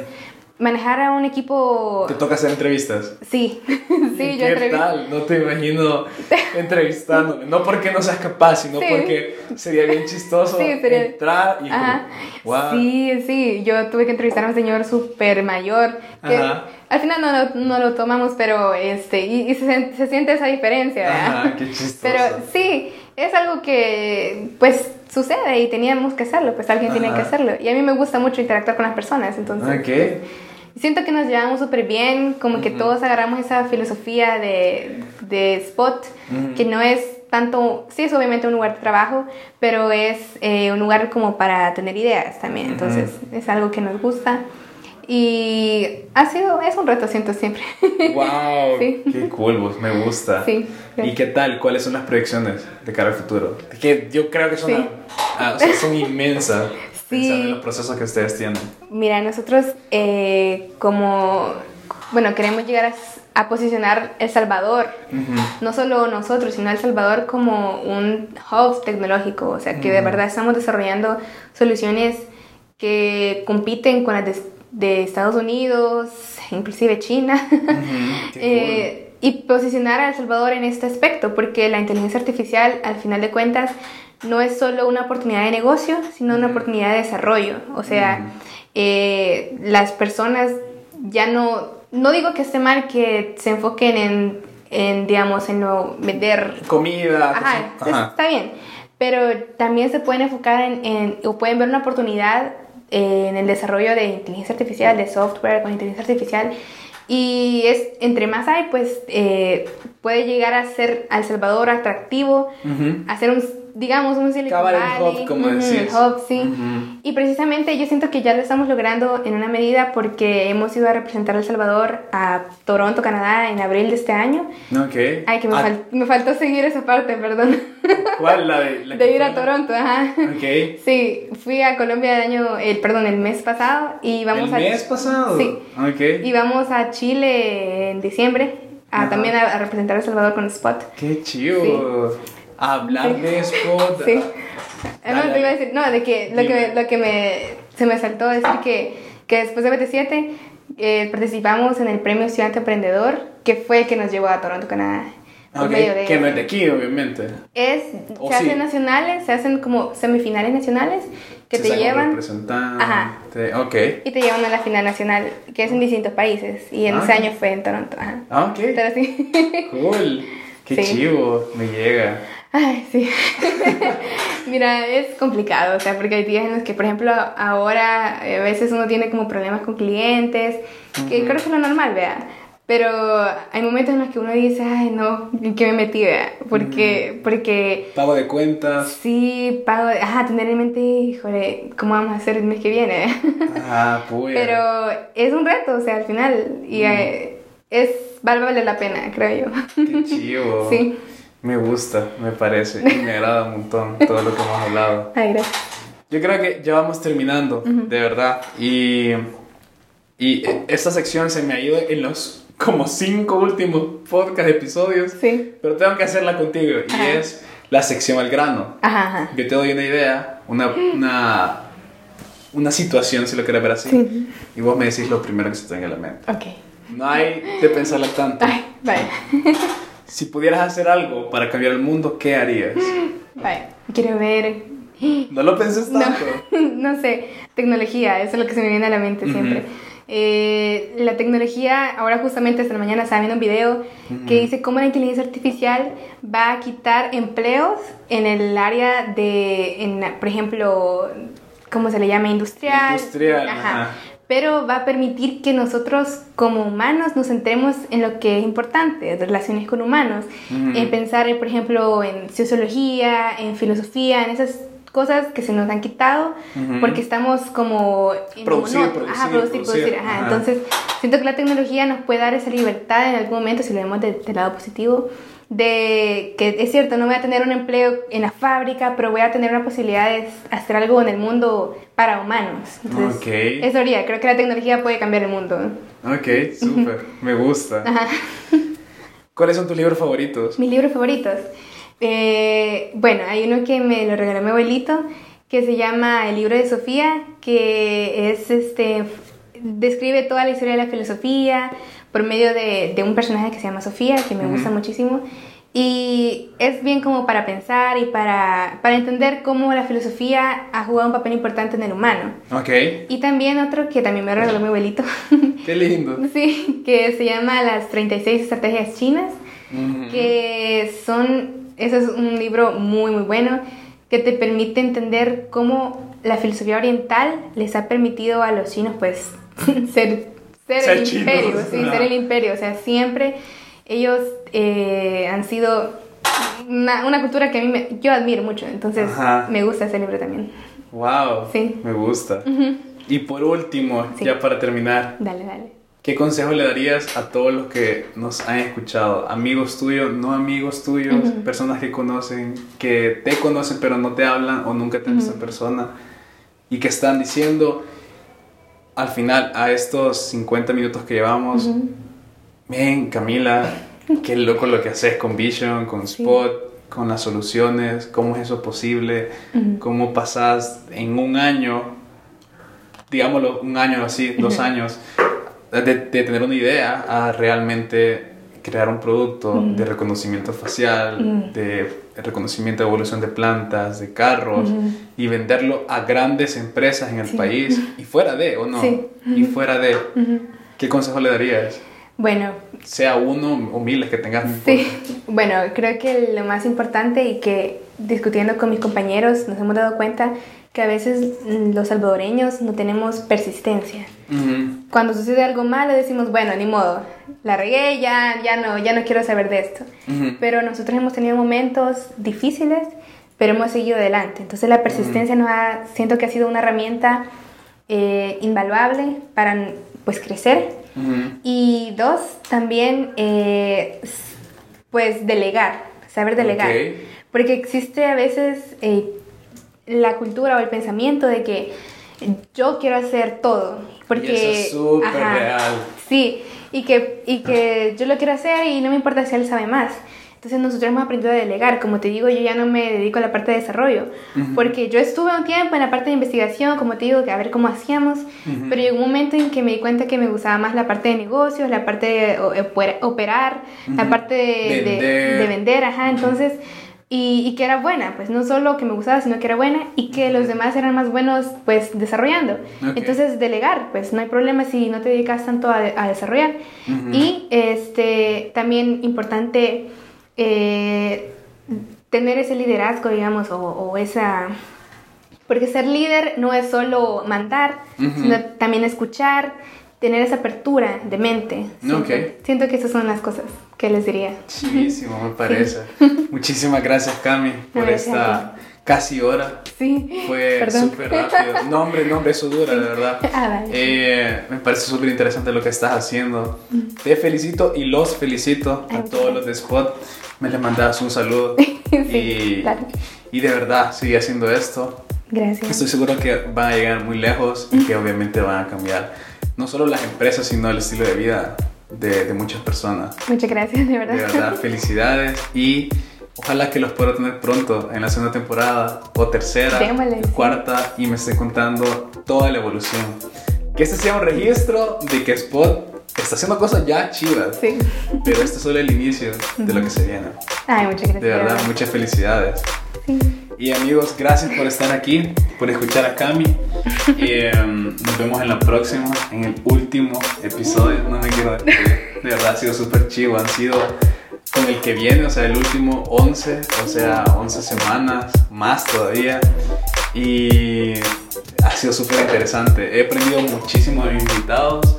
manejar a un equipo... ¿Te toca hacer entrevistas? Sí, sí, yo ¿Qué tal? No te imagino entrevistándome. No porque no seas capaz, sino Sí. porque sería bien chistoso Sí, sería- entrar y Ajá. como, wow. Sí, sí, yo tuve que entrevistar a un señor súper mayor que Ajá. al final no, lo- no lo tomamos, pero este, y, y se, se siente esa diferencia, ¿verdad? Ajá, qué chistoso. Pero sí, es algo que pues sucede y teníamos que hacerlo, pues alguien tiene que Ajá. hacerlo. Y a mí me gusta mucho interactuar con las personas, entonces Ok. Siento que nos llevamos súper bien, como que todos agarramos esa filosofía de, de Spot, Ujú. que no es tanto, sí es obviamente un lugar de trabajo, pero es eh, un lugar como para tener ideas también, entonces es algo que nos gusta. Y ha sido, es un reto, siento siempre. Wow, Sí. qué cool, vos, me gusta. Sí. ¿Y qué tal? ¿Cuáles son las proyecciones de cara al futuro? Que yo creo que son, Sí. ah, o sea, son inmensas. Sí. Pensando en los procesos que ustedes tienen. Mira, nosotros eh, como, bueno, queremos llegar a, a posicionar El Salvador, no solo nosotros, sino El Salvador como un hub tecnológico, o sea, que de verdad estamos desarrollando soluciones que compiten con las de, de Estados Unidos, inclusive China. Qué Eh, y posicionar a El Salvador en este aspecto, porque la inteligencia artificial, al final de cuentas, no es solo una oportunidad de negocio, sino una oportunidad de desarrollo. O sea, eh, las personas ya no, no digo que esté mal que se enfoquen en, en digamos, en no vender. Comida. Ajá. está bien. Pero también se pueden enfocar en, en- o pueden ver una oportunidad eh, en el desarrollo de inteligencia artificial, de software con inteligencia artificial. Y es, entre más hay, pues eh, puede llegar a ser a El Salvador atractivo, Ujú. hacer un, digamos, un Silicon el Valley. hub, como Ujú, decís. el hub, sí. Ujú. Y precisamente yo siento que ya lo estamos logrando en una medida porque hemos ido a representar a El Salvador a Toronto, Canadá, en abril de este año. Ok. Ay, que me, Ah, fal- me faltó seguir esa parte, perdón. ¿Cuál? La de, la de ir a Toronto, ajá. Ok. Sí, fui a Colombia el año, el, perdón, el mes pasado y vamos ¿El a mes pasado? Sí. Ok. y vamos a Chile en diciembre a también a, a representar a El Salvador con Spot. Qué chido. Hablar de Spot. Sí. Ah. No, te iba a decir, no, de que lo que, lo que me, se me saltó decir que, que después de BT7 eh, participamos en el premio Estudiante Emprendedor, que fue que nos llevó a Toronto, Canadá. por Ok, medio de- Que no es de aquí, obviamente. Es, O se sí. hacen nacionales, se hacen como semifinales nacionales que Se te llevan. Ajá. Ok. y te llevan a la final nacional, que es en distintos países. Y en Ah. ese año fue en Toronto. Ajá. Ah, ok. Pero sí. Cool. Qué Sí. chivo. Me llega. Ay, sí. Mira, es complicado, o sea, porque hay días en los que, por ejemplo, ahora eh, a veces uno tiene como problemas con clientes, que creo que es lo normal, vea. Pero hay momentos en los que uno dice, ay, no, ¿en qué me metí, vea? Porque, porque Pago de cuentas. sí, pago, ajá, tener en mente, híjole, ¿cómo vamos a hacer el mes que viene? Ah, pues. Pero es un reto, o sea, al final, y eh, es, vale, vale la pena, creo yo. Qué chivo. Sí. Me gusta, me parece. Y me agrada un montón todo lo que hemos hablado. Ay, gracias. Yo creo que ya vamos terminando, de verdad. Y, y esta sección se me ha ido en los como cinco últimos podcast episodios. Sí. Pero tengo que hacerla contigo. Y Ajá. es la sección al grano. Ajá, ajá. Yo te doy una idea, una, una, una situación, si lo quieres ver así. Sí. Y vos me decís lo primero que se te venga a la mente. Ok. No hay de pensarla tanto. Ay, vaya. Si pudieras hacer algo para cambiar el mundo, ¿qué harías? Vaya. Quiero ver. No lo penses No, tanto. no sé. Tecnología, eso es lo que se me viene a la mente siempre. Eh, la tecnología, ahora justamente esta mañana estaba viendo un video que dice cómo la inteligencia artificial va a quitar empleos en el área de, en, por ejemplo, ¿cómo se le llama? Industrial. Industrial, ajá. Pero va a permitir que nosotros como humanos nos centremos en lo que es importante, relaciones con humanos, en pensar, por ejemplo, en sociología, en filosofía, en esas cosas que se nos han quitado Ujú. porque estamos como en Producir, mono- producir, ajá, producir, producir, ajá. ajá. Entonces, siento que la tecnología nos puede dar esa libertad en algún momento, si lo vemos de- del lado positivo, de que es cierto, no voy a tener un empleo en la fábrica, pero voy a tener una posibilidad de hacer algo en el mundo para humanos. Entonces, Ok. eso haría, creo que la tecnología puede cambiar el mundo. Ok, súper. Me gusta. Ajá. ¿Cuáles son tus libros favoritos? Mis libros favoritos. Eh, bueno, hay uno que me lo regaló mi abuelito, que se llama El libro de Sofía, que es este describe toda la historia de la filosofía por medio de, de un personaje que se llama Sofía, que me gusta muchísimo. Y es bien como para pensar y para, para entender cómo la filosofía ha jugado un papel importante en el humano. Ok. Y también otro que también me regaló mi abuelito. Qué lindo. Sí, que se llama Las 36 estrategias chinas, Ujú. que son, eso es un libro muy muy bueno, que te permite entender cómo la filosofía oriental les ha permitido a los chinos pues ser, ser, Ser el imperio, sí, ajá. ser el imperio, o sea, siempre ellos eh, han sido una, una cultura que a mí me, yo admiro mucho, entonces Ajá. me gusta ese libro también. Wow. Sí. Me gusta. Y por último, Sí. ya para terminar, Dale, dale. ¿qué consejo le darías a todos los que nos han escuchado? Amigos tuyos, no amigos tuyos, Ujú. personas que conocen, que te conocen pero no te hablan o nunca te han visto en persona y que están diciendo al final a estos 50 minutos que llevamos. Bien, Camila, qué loco lo que haces con Vision, con Sí. Spot, con las soluciones, cómo es eso posible, Ujú. cómo pasas en un año, digámoslo, un año así, dos años, de, de tener una idea a realmente crear un producto de reconocimiento facial, Ujú. De reconocimiento de evolución de plantas, de carros, y venderlo a grandes empresas en el Sí. país y fuera de, ¿o no? Sí. Y fuera de. ¿qué consejo le darías? Bueno, sea uno o miles que tengas. Sí, bueno, creo que lo más importante y que discutiendo con mis compañeros nos hemos dado cuenta que a veces mm, los salvadoreños no tenemos persistencia. Cuando sucede algo malo decimos, bueno, ni modo, la regué, ya, ya, no, ya no quiero saber de esto. Pero nosotros hemos tenido momentos difíciles, pero hemos seguido adelante. Entonces la persistencia nos ha, siento que ha sido una herramienta eh, invaluable para pues crecer y dos, también, eh, pues delegar, saber delegar. Porque existe a veces eh, la cultura o el pensamiento de que yo quiero hacer todo. Porque, Y eso es súper ajá, real. Sí, y que, y que yo lo quiero hacer y no me importa si él sabe más. Entonces nosotros hemos aprendido a delegar. Como te digo, yo ya no me dedico a la parte de desarrollo. Ujú. Porque yo estuve un tiempo en la parte de investigación, como te digo, que a ver cómo hacíamos. Ujú. Pero llegó un momento en que me di cuenta que me gustaba más la parte de negocios, la parte de o- opera- operar, la parte de de- Vender. de vender, ajá. Entonces, y, y que era buena, pues no solo que me gustaba, sino que era buena y que los demás eran más buenos, pues desarrollando. Entonces, delegar, pues no hay problema si no te dedicas tanto a, a desarrollar. Y este, también importante eh, tener ese liderazgo, digamos, o, o esa... Porque ser líder no es solo mandar, sino también escuchar, tener esa apertura de mente. Siento, Ok. siento que esas son las cosas que les diría. Chísimo, me parece. Muchísimas gracias, Cami, por esta casi hora. Sí. Fue súper rápido. No, hombre, no, hombre, eso dura, de verdad. Ah, vale. Eh, me parece súper interesante lo que estás haciendo. Te felicito y los felicito Ay, a todos los de Spot. Me les mandas un saludo. Sí, y, claro. y de verdad, sigue haciendo esto. Gracias. Estoy seguro que van a llegar muy lejos y que obviamente van a cambiar no solo las empresas, sino el estilo de vida de, de muchas personas. Muchas gracias, de verdad. De verdad, felicidades y ojalá que los pueda tener pronto en la segunda temporada o tercera, Démosle, cuarta y me esté contando toda la evolución. Que este sea un registro de que Spot está haciendo cosas ya chivas, Sí. pero este es solo el inicio de lo que se viene. Ay, muchas gracias. De verdad, muchas felicidades. Y amigos, gracias por estar aquí, por escuchar a Cami. Em, nos vemos en la próxima, en el último episodio. No me quiero despedir. De verdad ha sido súper chivo. Han sido con el que viene, o sea, el último 11, o sea, 11 semanas, más todavía. Y ha sido súper interesante. He aprendido muchísimo de mis invitados.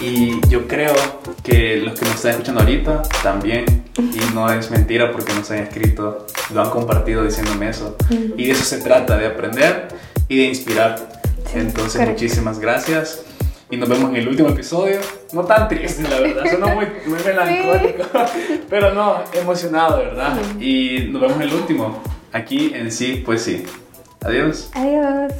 Y yo creo que los que nos están escuchando ahorita también, y no es mentira porque nos han escrito, lo han compartido diciéndome eso. Y de eso se trata, de aprender y de inspirar. Sí, Entonces, correcto. muchísimas gracias. Y nos vemos en el último episodio. No tan triste, la verdad. Suena muy, muy melancólico. Pero no, emocionado, ¿verdad? Y nos vemos en el último. Aquí en sí, pues sí. Adiós. Adiós.